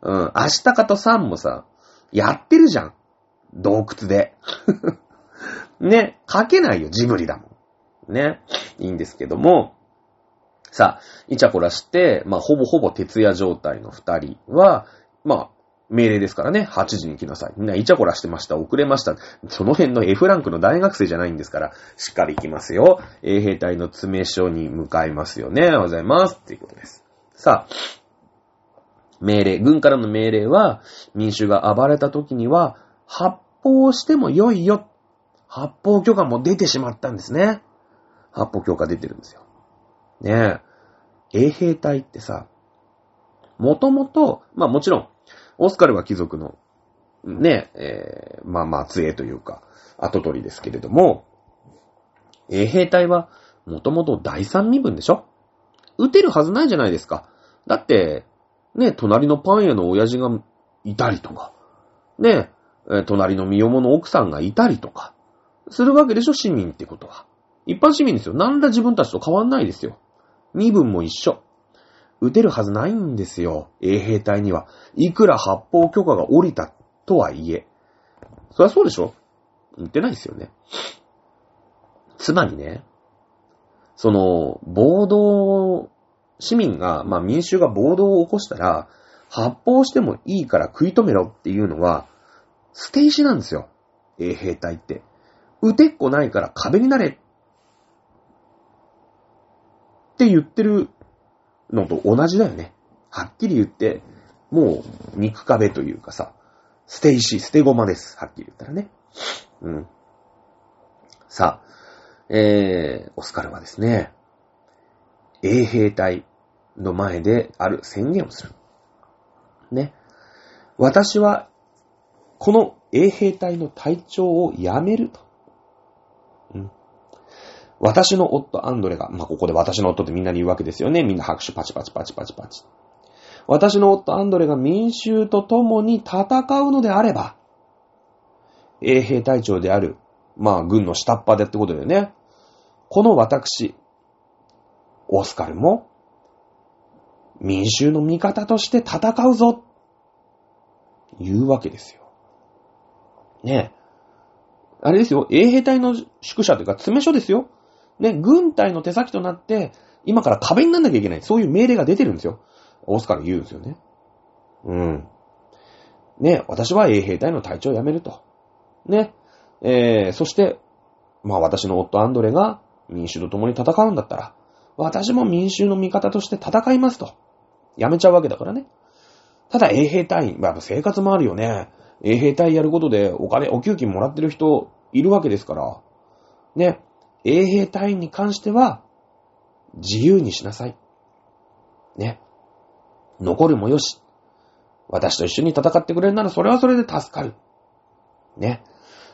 うん、明日かとさんもさ、やってるじゃん。洞窟で。ね書けないよ、ジブリだもん。ねいいんですけども、さあ、イチャコラして、まあ、ほぼほぼ徹夜状態の二人は、まあ、命令ですからね、8時に来なさい。みんなイチャコラしてました、遅れました。その辺の F ランクの大学生じゃないんですから、しっかり行きますよ。衛兵隊の詰め所に向かいますよね。おはようございます。っていうことです。さあ、命令、軍からの命令は、民衆が暴れた時には、発砲しても良いよ。発砲許可も出てしまったんですね。発砲許可出てるんですよ。ねえ。衛兵隊ってさ、もともと、まあもちろん、オスカルは貴族の、ねえ、ーまあまあ、末裔というか、後取りですけれども、衛兵隊は、もともと第三身分でしょ？撃てるはずないじゃないですか。だって、ね、隣のパン屋の親父がいたりとか、ね、隣の身重の奥さんがいたりとか、するわけでしょ、市民ってことは。一般市民ですよ。なんだ自分たちと変わんないですよ。身分も一緒。撃てるはずないんですよ。衛兵隊には。いくら発砲許可が下りたとはいえ。そりゃそうでしょ撃てないですよね。つまりね、その、暴動、市民が、まあ民衆が暴動を起こしたら、発砲してもいいから食い止めろっていうのは、捨て石なんですよ。衛兵隊って。撃てっこないから壁になれって言ってるのと同じだよね。はっきり言って、もう肉壁というかさ、捨て石、捨て駒です。はっきり言ったらね。うん。さあ、えー、オスカルはですね、衛兵隊の前である宣言をする。ね。私は、この衛兵隊の隊長を辞めると。うん。私の夫アンドレが、まあ、ここで私の夫ってみんなに言うわけですよね。みんな拍手パチパチパチパチパチ。私の夫アンドレが民衆と共に戦うのであれば、衛兵隊長である、まあ、軍の下っ端でってことだよね。この私、オスカルも、民衆の味方として戦うぞ、言うわけですよ。ねえ。あれですよ、衛兵隊の宿舎というか、詰め所ですよ。ね、軍隊の手先となって、今から壁になんなきゃいけない。そういう命令が出てるんですよ。オスカル言うんですよね。うん。ね、私は衛兵隊の隊長を辞めると。ね。えー、そして、まあ私の夫アンドレが民衆と共に戦うんだったら、私も民衆の味方として戦いますと。辞めちゃうわけだからね。ただ衛兵隊員、まあ生活もあるよね。衛兵隊やることでお金、お給金もらってる人いるわけですから。ね。衛兵隊員に関しては、自由にしなさい。ね。残るもよし。私と一緒に戦ってくれるならそれはそれで助かる。ね。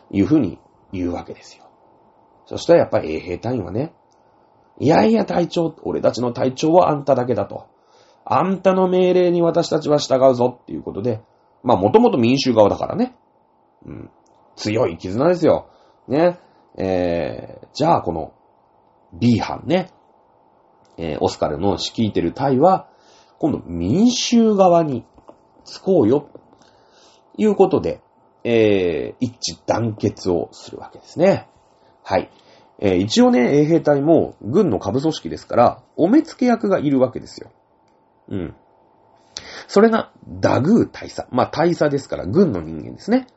いうふうに言うわけですよ。そしたらやっぱり衛兵隊員はね、いやいや隊長、俺たちの隊長はあんただけだと。あんたの命令に私たちは従うぞっていうことで、まあもともと民衆側だからね。うん。強い絆ですよ。ね。えー、じゃあこの B 班ね、えー、オスカルの率いてる隊は、今度民衆側につこうよ、いうことで、えー、一致団結をするわけですね。はい。えー、一応ね、衛兵隊も軍の下部組織ですから、お目付け役がいるわけですよ。うん。それが、ダグー大佐。まあ、大佐ですから、軍の人間ですね。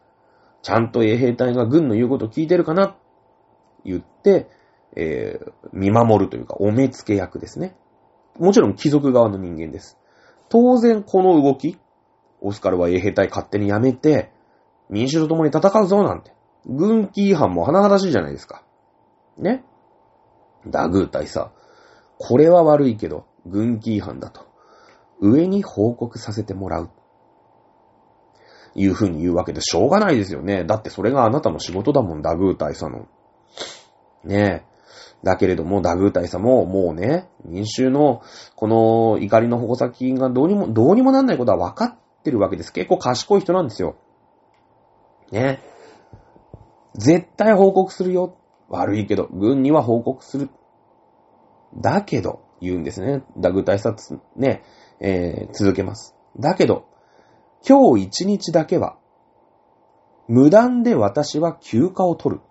ちゃんと衛兵隊が軍の言うことを聞いてるかな言って、えー、見守るというか、お目付け役ですね。もちろん貴族側の人間です。当然この動き、オスカルは衛兵隊勝手にやめて、民主と共に戦うぞなんて。軍機違反も甚だしいじゃないですか。ね。ダグー大佐。これは悪いけど、軍機違反だと。上に報告させてもらう。いうふうに言うわけでしょうがないですよね。だってそれがあなたの仕事だもん、ダグー大佐の。ねえ。だけれども、ダグー大佐も、もうね、民衆の、この怒りの矛先がどうにも、どうにもなんないことは分かってるわけです。結構賢い人なんですよ。ね。絶対報告するよ。悪いけど、軍には報告する。だけど、言うんですね。ダグー大佐、ね、えー、続けます。だけど、今日一日だけは、無断で私は休暇を取る。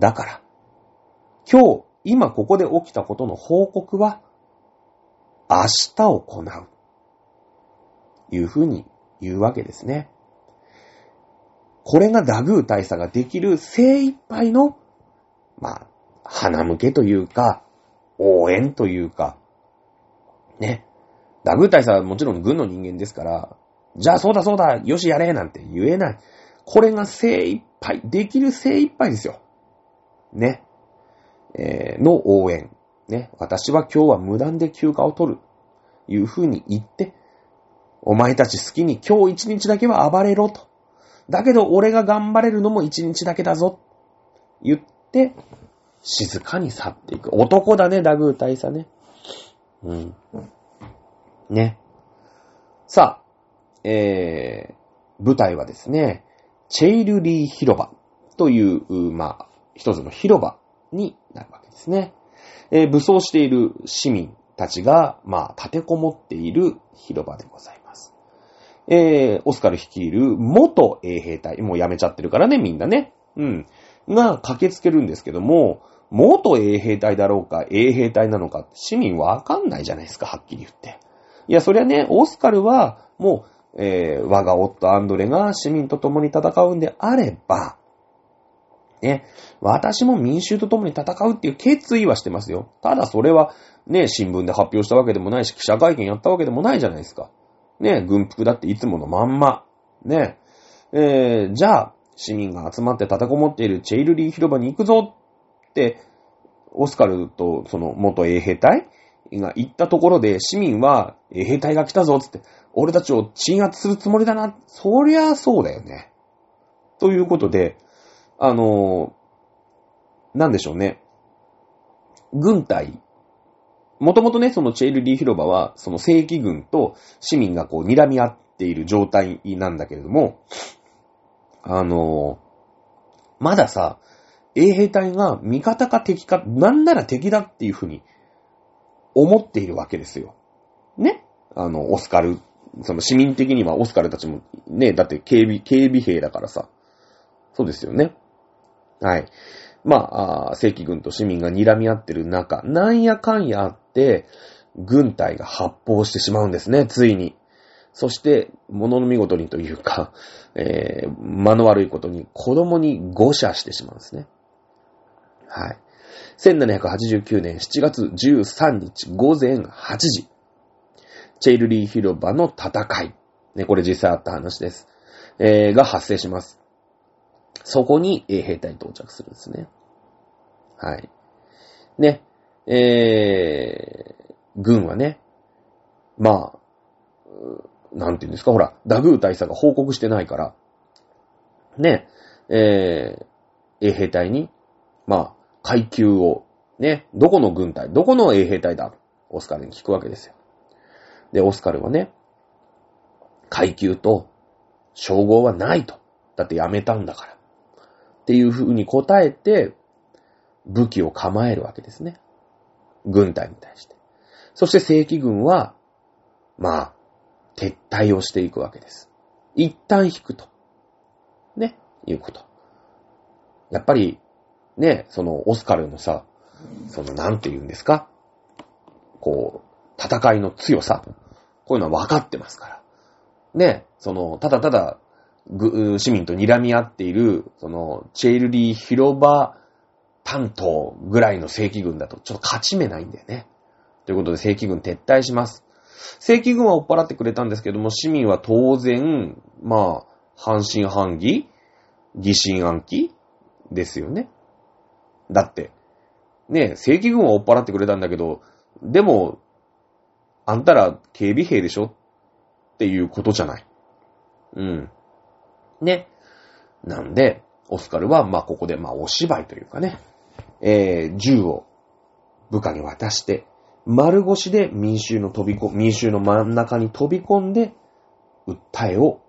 だから、今日、今ここで起きたことの報告は、明日行う。いうふうに言うわけですね。これがダグー大佐ができる精一杯の、まあ、花向けというか、応援というか、ね。ダグー大佐はもちろん軍の人間ですから、じゃあそうだそうだ、よしやれなんて言えない。これが精一杯、できる精一杯ですよ。ね。えー、の応援。ね。私は今日は無断で休暇を取る。いう風に言って、お前たち好きに今日一日だけは暴れろと。だけど俺が頑張れるのも一日だけだぞ。言って、静かに去っていく。男だね、ダグー大佐ね。うん。ね。さあ、えー、舞台はですね、チェイルリー広場という、まあ、一つの広場になるわけですね。えー、武装している市民たちが、まあ、立てこもっている広場でございます。えー、オスカル率いる元衛兵隊、もう辞めちゃってるからね、みんなね。うん。が駆けつけるんですけども、元衛兵隊だろうか、衛兵隊なのか、市民わかんないじゃないですか、はっきり言って。いや、そりゃね、オスカルは、もう、えー、我が夫アンドレが市民と共に戦うんであれば、ね、私も民衆と共に戦うっていう決意はしてますよ。ただそれは、ね、新聞で発表したわけでもないし、記者会見やったわけでもないじゃないですか。ね、軍服だっていつものまんま。ね、えー、じゃあ、市民が集まって立てこもっているチェイルリー広場に行くぞって、オスカルとその元衛兵隊が行ったところで市民は、え兵隊が来たぞ、つって、俺たちを鎮圧するつもりだな。そりゃそうだよね。ということで、あの、なんでしょうね。軍隊。もともとね、そのチェイルリー広場は、その正規軍と市民がこう睨み合っている状態なんだけれども、あの、まださ、衛兵隊が味方か敵か、なんなら敵だっていうふうに思っているわけですよ。ね？あの、オスカル、その市民的にはオスカルたちも、ね、だって警備、警備兵だからさ。そうですよね。はい。まあ、あ正規軍と市民が睨み合ってる中、なんやかんやあって、軍隊が発砲してしまうんですね、ついに。そして、物の見事にというか、えー、間の悪いことに子供に誤射してしまうんですね。はい。1789年7月13日午前8時。チェイルリー広場の戦い。ね、これ実際あった話です。えー、が発生します。そこに衛兵隊到着するんですね。はい。ね、えー、軍はね、まあ、なんていうんですか、ほら、ダグー大佐が報告してないから、ね、えー、衛兵隊に、まあ、階級を、ね、どこの軍隊、どこの衛兵隊だ、オスカルに聞くわけですよ。で、オスカルはね、階級と称号はないと。だって辞めたんだから。っていう風に答えて、武器を構えるわけですね。軍隊に対して。そして正規軍は、まあ、撤退をしていくわけです。一旦引くと。ね、いうこと。やっぱり、ね、そのオスカルのさ、そのなんて言うんですか？こう、戦いの強さ。こういうのは分かってますから。ね、その、ただただ、市民と睨み合っている、その、チェイルリー広場担当ぐらいの正規軍だと、ちょっと勝ち目ないんだよね。ということで正規軍撤退します。正規軍は追っ払ってくれたんですけども、市民は当然、まあ、半信半疑疑心暗鬼ですよね。だって、ね、正規軍は追っ払ってくれたんだけど、でも、あんたら警備兵でしょ？っていうことじゃない。うん。ね。なんで、オスカルは、まあ、ここで、まあ、お芝居というかね、えー、銃を部下に渡して、丸腰で民衆の飛びこ、民衆の真ん中に飛び込んで、訴えを、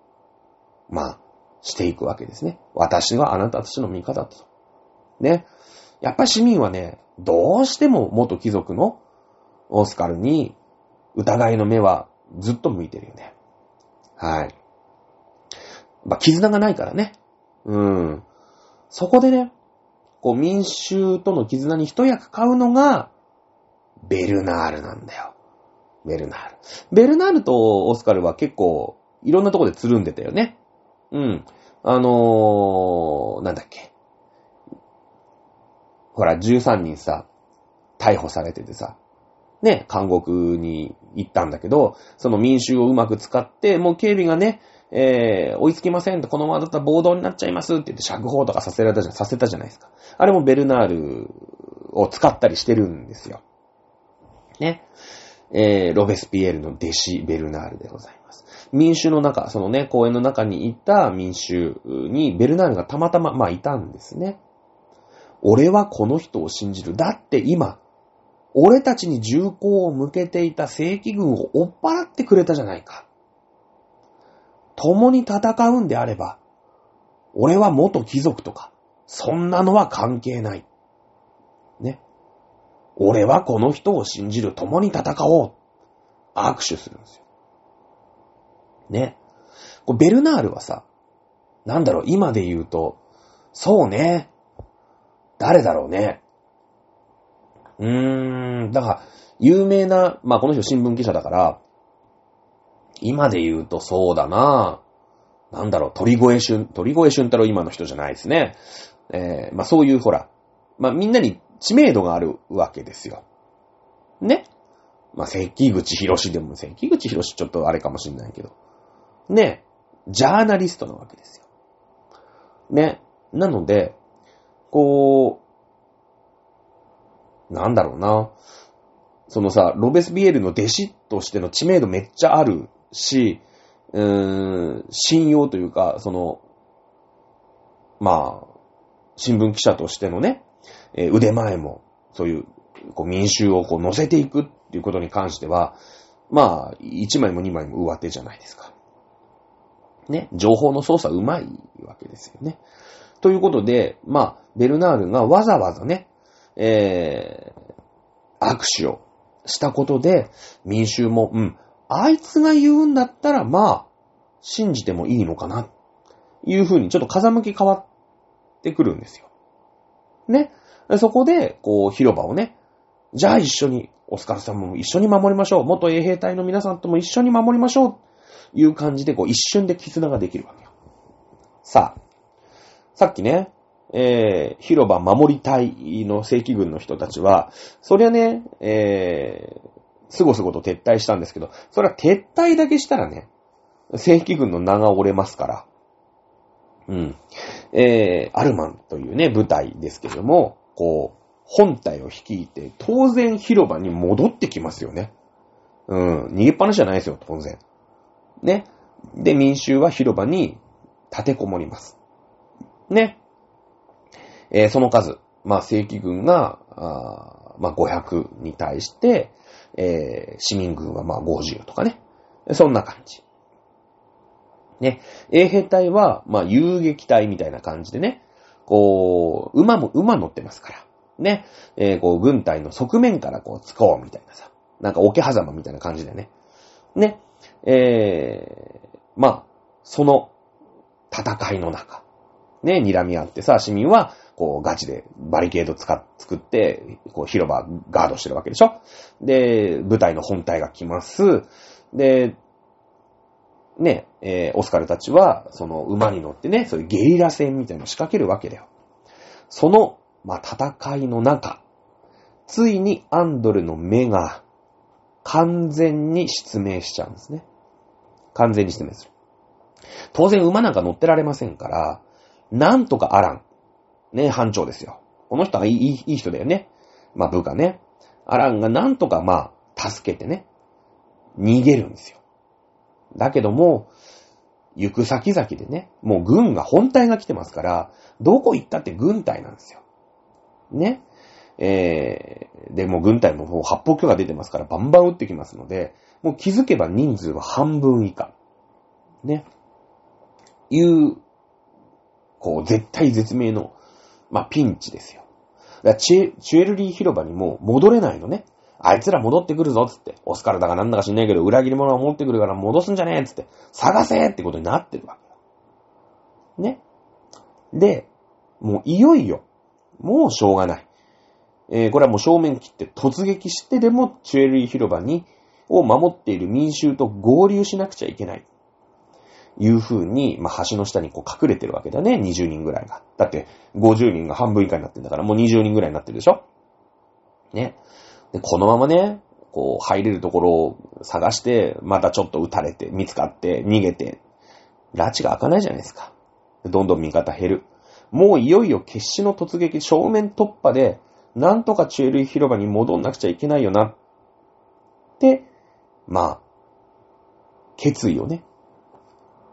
まあ、していくわけですね。私があなたたちの味方だと。ね。やっぱり市民はね、どうしても元貴族のオスカルに疑いの目はずっと向いてるよね。はい。まあ、絆がないからね。うん。そこでね、こう民衆との絆に一役買うのが、ベルナールなんだよ。ベルナール。ベルナールとオスカルは結構、いろんなとこでつるんでたよね。うん。あのー、なんだっけ。ほら、13人さ、逮捕されててさ、ね、監獄に行ったんだけど、その民衆をうまく使って、もう警備がね、えー、追いつきませんと、このままだったら暴動になっちゃいますって言って釈放とかさせられたじゃ、させたじゃないですか。あれもベルナールを使ったりしてるんですよ。ね。えー、ロベスピエールの弟子、ベルナールでございます。民衆の中、そのね、公園の中にいた民衆に、ベルナールがたまたま、まあ、いたんですね。俺はこの人を信じる。だって今、俺たちに銃口を向けていた正規軍を追っ払ってくれたじゃないか。共に戦うんであれば、俺は元貴族とか、そんなのは関係ない。ね。俺はこの人を信じる。共に戦おう。握手するんですよ。ね。ベルナールはさ、なんだろう、今で言うと、そうね。誰だろうね。うーん、だから、有名な、まあこの人新聞記者だから、今で言うとそうだななんだろう、鳥越俊、鳥越俊太郎今の人じゃないですね。えー、まあそういうほら、まあみんなに知名度があるわけですよ。ね？まあ関口博士でも、関口博士ちょっとあれかもしんないけど。ね？ジャーナリストなわけですよ。ね？なので、こう、なんだろうな。そのさ、ロベスビエルの弟子としての知名度めっちゃあるし、うーん、信用というか、その、まあ、新聞記者としてのね、えー腕前も、そういう、こう民衆をこう乗せていくっていうことに関しては、まあ、1枚も2枚も上手じゃないですか。ね、情報の操作うまいわけですよね。ということで、まあ、ベルナールがわざわざね、えー、握手をしたことで、民衆も、うん、あいつが言うんだったら、まあ、信じてもいいのかな、いうふうにちょっと風向き変わってくるんですよ。ね。そこで、こう、広場をね、じゃあ一緒に、オスカルさんも一緒に守りましょう。元衛兵隊の皆さんとも一緒に守りましょう。いう感じで、こう、一瞬で絆ができるわけよ。さあ、さっきね、えー、広場守り隊の正規軍の人たちは、そりゃね、えー、すごすごと撤退したんですけど、それは撤退だけしたらね、正規軍の名が折れますから、うん。えー、アルマンというね、部隊ですけども、こう、本体を率いて、当然広場に戻ってきますよね。うん。逃げっぱなしじゃないですよ、当然。ね。で、民衆は広場に立てこもります。ね。えーその数、まあ、正規軍が、あまあ、500に対して、えー市民軍はま、50とかね。そんな感じ。ね。衛兵隊は、まあ、遊撃隊みたいな感じでね、こう、馬も、馬乗ってますから。ね。えーこう、軍隊の側面からこう、突こうみたいなさ。なんか、桶狭間みたいな感じでね。ね。えー、まあ、その戦いの中、ね、睨み合ってさ、市民は、こう、ガチでバリケード使っ、作って、こう、広場ガードしてるわけでしょ？で、部隊の本体が来ます。で、ね、えーオスカルたちは、その馬に乗ってね、そういうゲリラ戦みたいなのを仕掛けるわけだよ。その、まあ、戦いの中、ついにアンドレの目が完全に失明しちゃうんですね。完全に失明する。当然馬なんか乗ってられませんから、なんとかアラン、ね、班長ですよ。この人はいいいい人だよね。まあ部下ね。アランがなんとかまあ、助けてね、逃げるんですよ。だけども、行く先々でね、もう軍が本体が来てますから、どこ行ったって軍隊なんですよ。ね。えー、で、もう軍隊ももう発砲許可出てますから、バンバン撃ってきますので、もう気づけば人数は半分以下。ね。いう、こう、絶対絶命の、まあ、ピンチですよ。だチェ、チュエルリー広場にも戻れないのね。あいつら戻ってくるぞ、つって。オスカルだかなんだか知んないけど、裏切り者が戻ってくるから戻すんじゃねえ、つって。探せってことになってるわけよ。ね。で、もういよいよ、もうしょうがない。えーこれはもう正面切って突撃してでも、チュエルリー広場に、を守っている民衆と合流しなくちゃいけない。いう風に、まあ、橋の下にこう隠れてるわけだね。20人ぐらいが。だって、50人が半分以下になってんだから、もう20人ぐらいになってるでしょ？ね。で、このままね、こう、入れるところを探して、またちょっと撃たれて、見つかって、逃げて、拉致が開かないじゃないですか。どんどん味方減る。もういよいよ決死の突撃、正面突破で、なんとかチュエルイ広場に戻んなくちゃいけないよな。って、まあ、決意をね、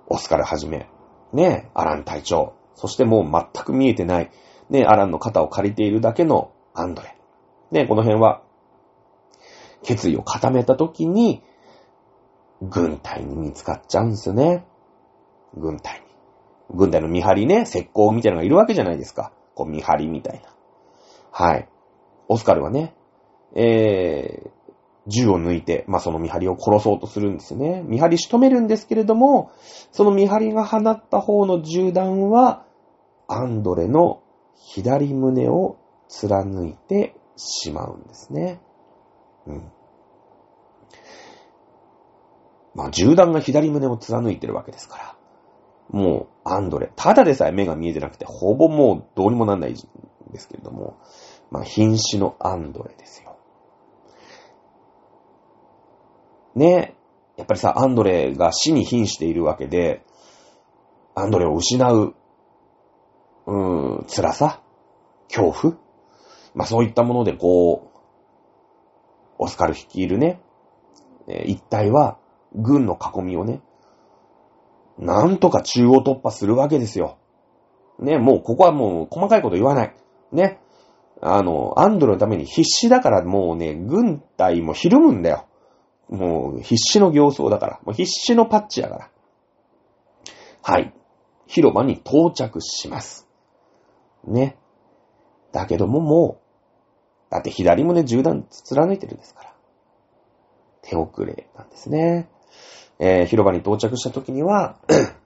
オスカルはじめ、ね、アラン隊長、そしてもう全く見えてない、ね、アランの肩を借りているだけのアンドレ。ね、この辺は、決意を固めたときに、軍隊に見つかっちゃうんですね。軍隊に。軍隊の見張りね、石膏みたいなのがいるわけじゃないですか。こう見張りみたいな。はい。オスカルはね、えー、銃を抜いて、まあ、その見張りを殺そうとするんですよね。見張り仕留めるんですけれども、その見張りが放った方の銃弾は、アンドレの左胸を貫いてしまうんですね。うん。まあ、銃弾が左胸を貫いてるわけですから。もう、アンドレ、ただでさえ目が見えてなくて、ほぼもうどうにもなんないんですけれども、まあ、瀕死のアンドレですよ。ねやっぱりさ、アンドレが死に瀕しているわけで、アンドレを失う、うーん、辛さ恐怖まあそういったものでこう、オスカル率いるね、え一帯は、軍の囲みをね、なんとか中央突破するわけですよ。ね、もうここはもう細かいこと言わない。ね。あの、アンドレのために必死だからもうね、軍隊もひるむんだよ。もう必死の形相だから。もう必死のパッチやから。はい。広場に到着します。ね。だけどももう、だって左胸銃弾貫いてるんですから。手遅れなんですね。えー広場に到着した時には、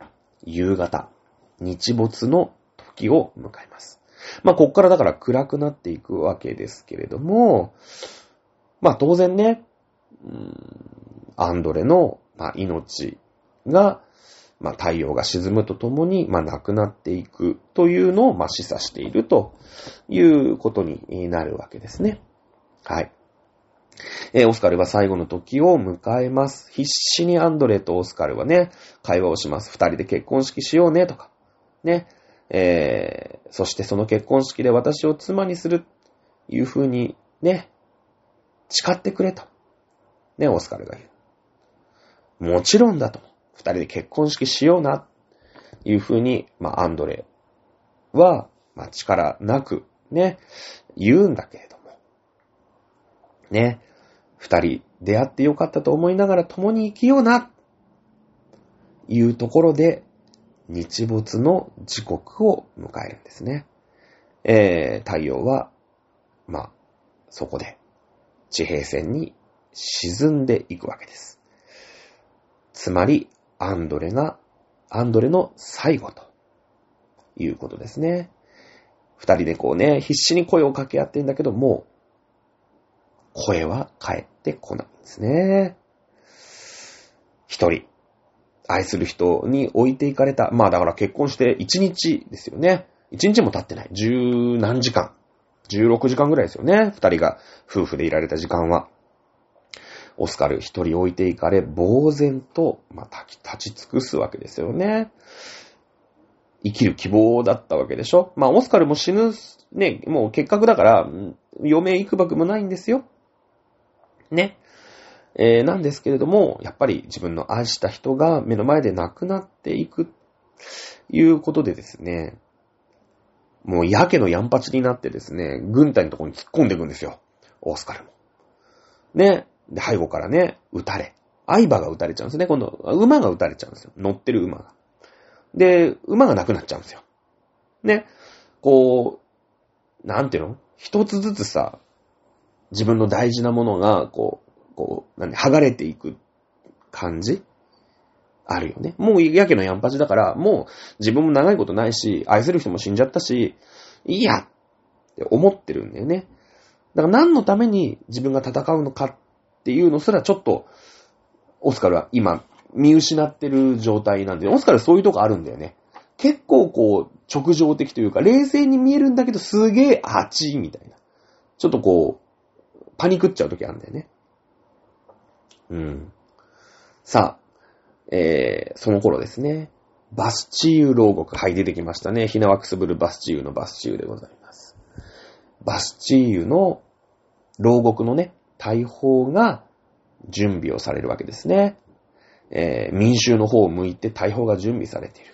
夕方、日没の時を迎えます。まあ、こっからだから暗くなっていくわけですけれども、まあ、当然ね、アンドレの、まあ、命が、まあ、太陽が沈むとともに、まあ、亡くなっていくというのを、まあ、示唆しているということになるわけですね。はい。えーオスカルは最後の時を迎えます。必死にアンドレとオスカルはね、会話をします。二人で結婚式しようね、とか。ね。えー、そしてその結婚式で私を妻にする、いう風に、ね、誓ってくれと。ね、オスカルが言う。もちろんだと。二人で結婚式しような、いう風に、まあ、アンドレは、まあ、力なく、ね、言うんだけれども。ね、二人出会ってよかったと思いながら共に生きような、いうところで、日没の時刻を迎えるんですね。えー、太陽は、まあ、そこで地平線に沈んでいくわけです。つまり、アンドレが、アンドレの最後ということですね。二人でこうね、必死に声を掛け合ってんだけど、も、声は返ってこないんですね。一人、愛する人に置いていかれた。まあだから結婚して一日ですよね。一日も経ってない。十何時間。十六時間ぐらいですよね。二人が夫婦でいられた時間は。オスカル一人置いていかれ、呆然と、まあ、立ち尽くすわけですよね。生きる希望だったわけでしょまあ、オスカルも死ぬ、ね、もう結核だから、余命いくばくもないんですよ。ね。えーなんですけれども、やっぱり自分の愛した人が目の前で亡くなっていく、いうことでですね、もうやけのやんぱちになってですね、軍隊のところに突っ込んでいくんですよ。オスカルも。ね。で、背後からね、撃たれ。相馬が撃たれちゃうんですね。今度、馬が撃たれちゃうんですよ。乗ってる馬が。で、馬がなくなっちゃうんですよ。ね。こう、なんていうの？一つずつさ、自分の大事なものが、こう、こう、なんで、剥がれていく感じ？あるよね。もうやけのやんぱちだから、もう自分も長いことないし、愛する人も死んじゃったし、いいやって思ってるんだよね。だから何のために自分が戦うのかっっていうのすらちょっと、オスカルは今見失ってる状態なんで、オスカルそういうとこあるんだよね。結構こう、直情的というか、冷静に見えるんだけど、すげえ熱いみたいな。ちょっとこう、パニクっちゃう時あるんだよね。うん。さあ、えー、その頃ですね。バスチーユ牢獄。はい、出てきましたね。ひなわくすぶるバスチーユのバスチーユでございます。バスチーユの牢獄のね、大砲が準備をされるわけですね。えー、民衆の方を向いて大砲が準備されている。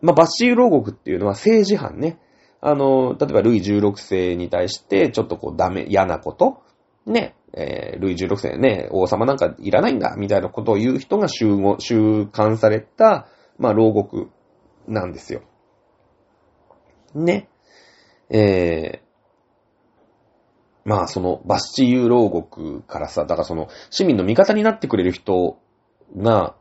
まあ、バスチー牢獄っていうのは政治犯ね。あの、例えばルイ16世に対してちょっとこうダメ、嫌なことね、えー、ルイ16世ね、王様なんかいらないんだ、みたいなことを言う人が集合、収監された、まあ、牢獄なんですよ。ね。えー、まあ、その、バスチーユ牢獄からさ、だからその、市民の味方になってくれる人が、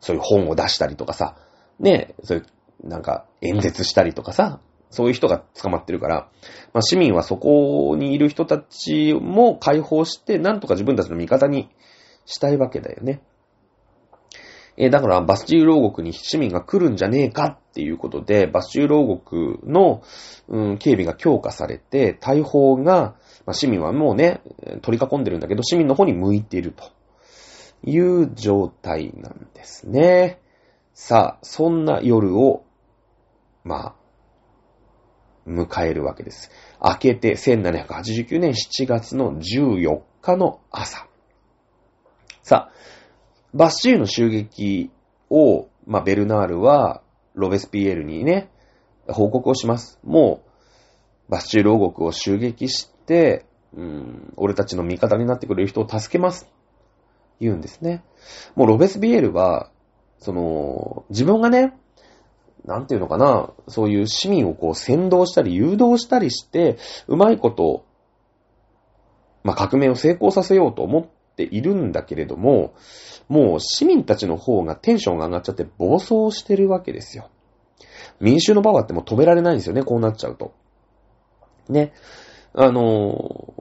そういう本を出したりとかさ、ね、そういう、なんか、演説したりとかさ、そういう人が捕まってるから、まあ、市民はそこにいる人たちも解放して、なんとか自分たちの味方にしたいわけだよね。えだから、バスチュー牢獄に市民が来るんじゃねえかっていうことで、バスチュー牢獄の、うん、警備が強化されて、大砲が、まあ、市民はもうね、取り囲んでるんだけど、市民の方に向いているという状態なんですね。さあ、そんな夜を、まあ、迎えるわけです。明けて1789年7月の14日の朝。さあ、バッシーの襲撃を、まあ、ベルナールはロベスピエールにね、報告をします。もう、バッシュー牢獄を襲撃し、うん、俺たちの味方になってくれる人を助けます。言うんですね。もうロベスビエールは、その、自分がね、なんていうのかな、そういう市民をこう先導したり誘導したりして、うまいこと、まあ、革命を成功させようと思っているんだけれども、もう市民たちの方がテンションが上がっちゃって暴走してるわけですよ。民衆のパワーってもう止められないんですよね、こうなっちゃうと。ね。あの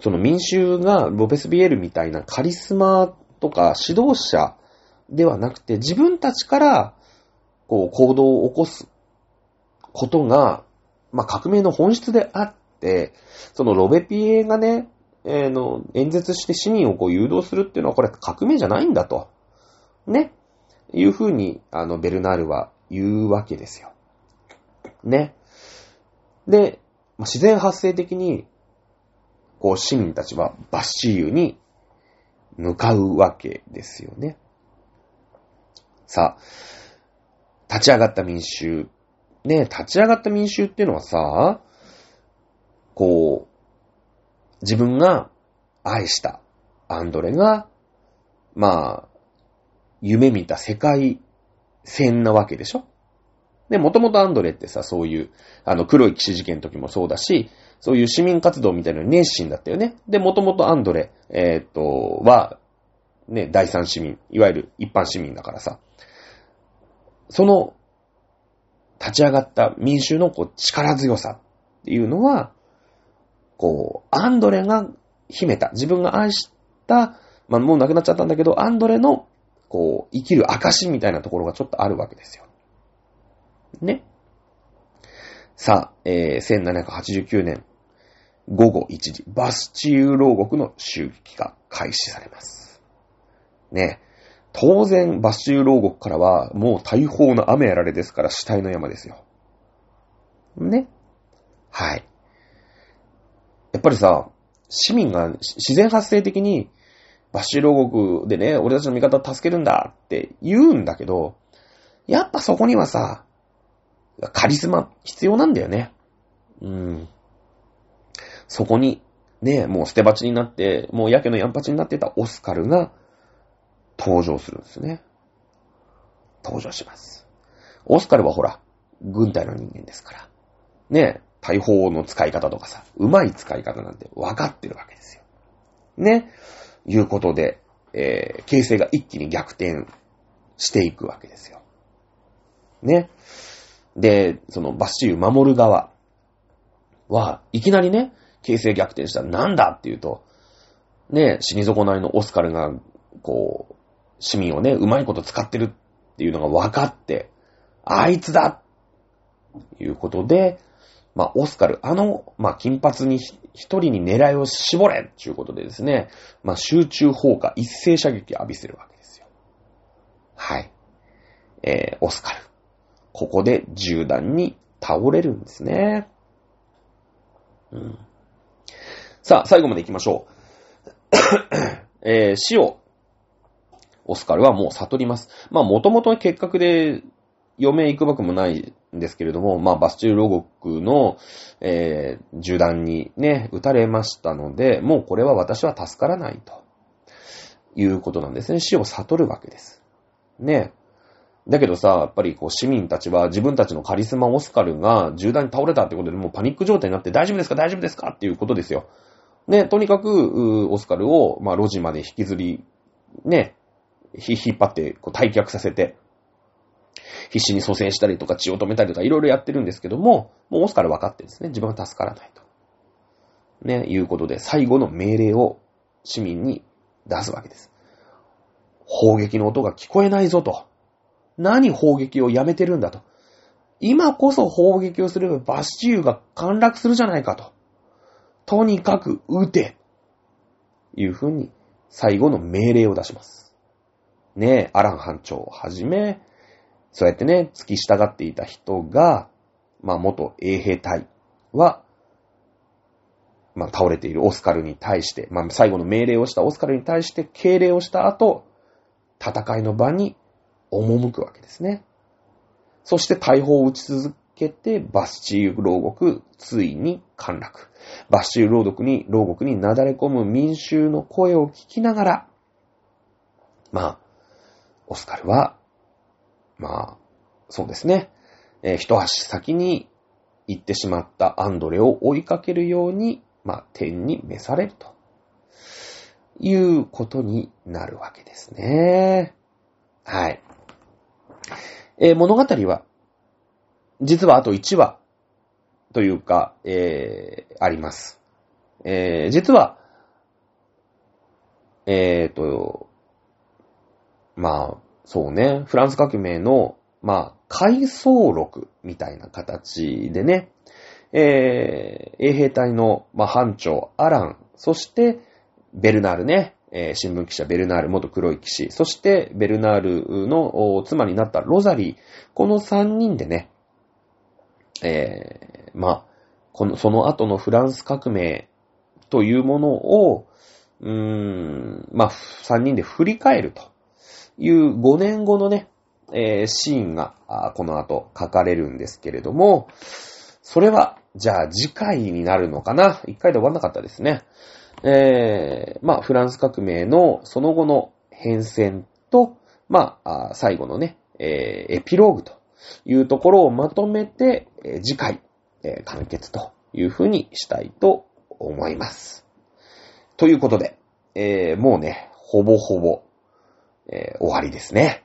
その民衆がロベスビエルみたいなカリスマとか指導者ではなくて、自分たちからこう、行動を起こすことが、まあ、革命の本質であって、そのロベピエがね、えー、の、演説して市民をこう誘導するっていうのは、これ革命じゃないんだと。ね。いうふうに、あの、ベルナールは言うわけですよ。ね。で、まあ、自然発生的に、こう、市民たちはバッシーユに向かうわけですよね。さあ、立ち上がった民衆。ね、立ち上がった民衆っていうのはさ、こう、自分が愛したアンドレが、まあ、夢見た世界戦なわけでしょで、もともとアンドレってさ、そういう、あの、黒い騎士事件の時もそうだし、そういう市民活動みたいなの熱心だったよね。で、もともとアンドレ、えー、っと、は、ね、第三市民、いわゆる一般市民だからさ、その、立ち上がった民衆のこう力強さっていうのは、こう、アンドレが秘めた、自分が愛した、まあ、もう亡くなっちゃったんだけど、アンドレの、こう、生きる証みたいなところがちょっとあるわけですよ。ね。さあ、えー、1789年午後1時、バスチュー牢獄の襲撃が開始されます。ね。当然、バシューユ牢獄からは、もう大砲の雨やられですから死体の山ですよ。ね。はい。やっぱりさ、市民が自然発生的に、バッシュ牢獄でね、俺たちの味方を助けるんだって言うんだけど、やっぱそこにはさ、カリスマ必要なんだよね。うん。そこに、ね、もう捨て鉢になって、もうやけのやんぱちになってたオスカルが、登場するんですね。登場します。オスカルはほら、軍隊の人間ですから。ね、大砲の使い方とかさ、うまい使い方なんて分かってるわけですよ。ね、いうことで、えー、形勢が一気に逆転していくわけですよ。ね。で、そのバッシュー守る側は、いきなりね、形勢逆転したらなんだっていうと、ね、死に損ないのオスカルが、こう、市民をね、うまいこと使ってるっていうのが分かって、あいつだいうことで、まあ、オスカル、あの、まあ、金髪に一人に狙いを絞れということでですね、まあ、集中放火、一斉射撃を浴びせるわけですよ。はい。えー、オスカル。ここで銃弾に倒れるんですね。うん。さあ、最後まで行きましょう。えー、死をオスカルはもう悟ります。まあ、もともと結核で余命行くばくもないんですけれども、まあ、バスチューロ国の、えー、銃弾にね、撃たれましたので、もうこれは私は助からないということなんですね。死を悟るわけです。ね。だけどさ、やっぱりこう市民たちは自分たちのカリスマオスカルが銃弾に倒れたってことでもうパニック状態になって大丈夫ですか？大丈夫ですか？っていうことですよ。ね、とにかく、オスカルを、まあ、路地まで引きずり、ね、引っ張って、こう、退却させて、必死に蘇生したりとか血を止めたりとかいろいろやってるんですけども、もうオスカル分かってるんですね。自分は助からないと。ね、いうことで、最後の命令を市民に出すわけです。砲撃の音が聞こえないぞと。何砲撃をやめてるんだと。今こそ砲撃をすればバスチューが陥落するじゃないかと。とにかく撃て。いうふうに最後の命令を出します。ねえ、アラン班長をはじめ、そうやってね、付き従っていた人が、まあ、元衛兵隊は、まあ、倒れているオスカルに対して、まあ、最後の命令をしたオスカルに対して敬礼をした後、戦いの場に赴くわけですね。そして大砲を撃ち続けて、バスチーユ牢獄、ついに陥落。バスチーユ牢獄に、牢獄になだれ込む民衆の声を聞きながら、まあ、オスカルは、まあ、そうですね、えー、一足先に行ってしまったアンドレを追いかけるように、まあ、天に召されると。いうことになるわけですね。はい。えー、物語は、実はあと1話というか、えー、あります。えー、実は、えーと、まあ、そうね、フランス革命の、まあ、回想録みたいな形でね、えー、衛兵隊の、まあ、班長、アラン、そして、ベルナールね、えー、新聞記者ベルナール、元黒い騎士、そしてベルナールの妻になったロザリー、この三人でね、えー、まあ、この、その後のフランス革命というものを、うーん、まあ、三人で振り返ると。いう5年後のね、えー、シーンが、この後書かれるんですけれども、それは、じゃあ次回になるのかな？一回で終わんなかったですね。えー、まあ、フランス革命のその後の変遷と、まあ、最後のね、えー、エピローグというところをまとめて、えー、次回、えー、完結というふうにしたいと思います。ということで、えー、もうね、ほぼほぼ、えー、終わりですね。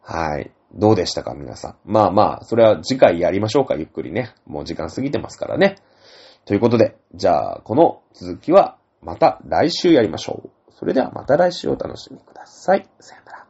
はい。どうでしたか皆さん？まあまあ、それは次回やりましょうか、ゆっくりね。もう時間過ぎてますからね。ということで、じゃあ、この続きはまた来週やりましょう。それではまた来週お楽しみください。さよなら。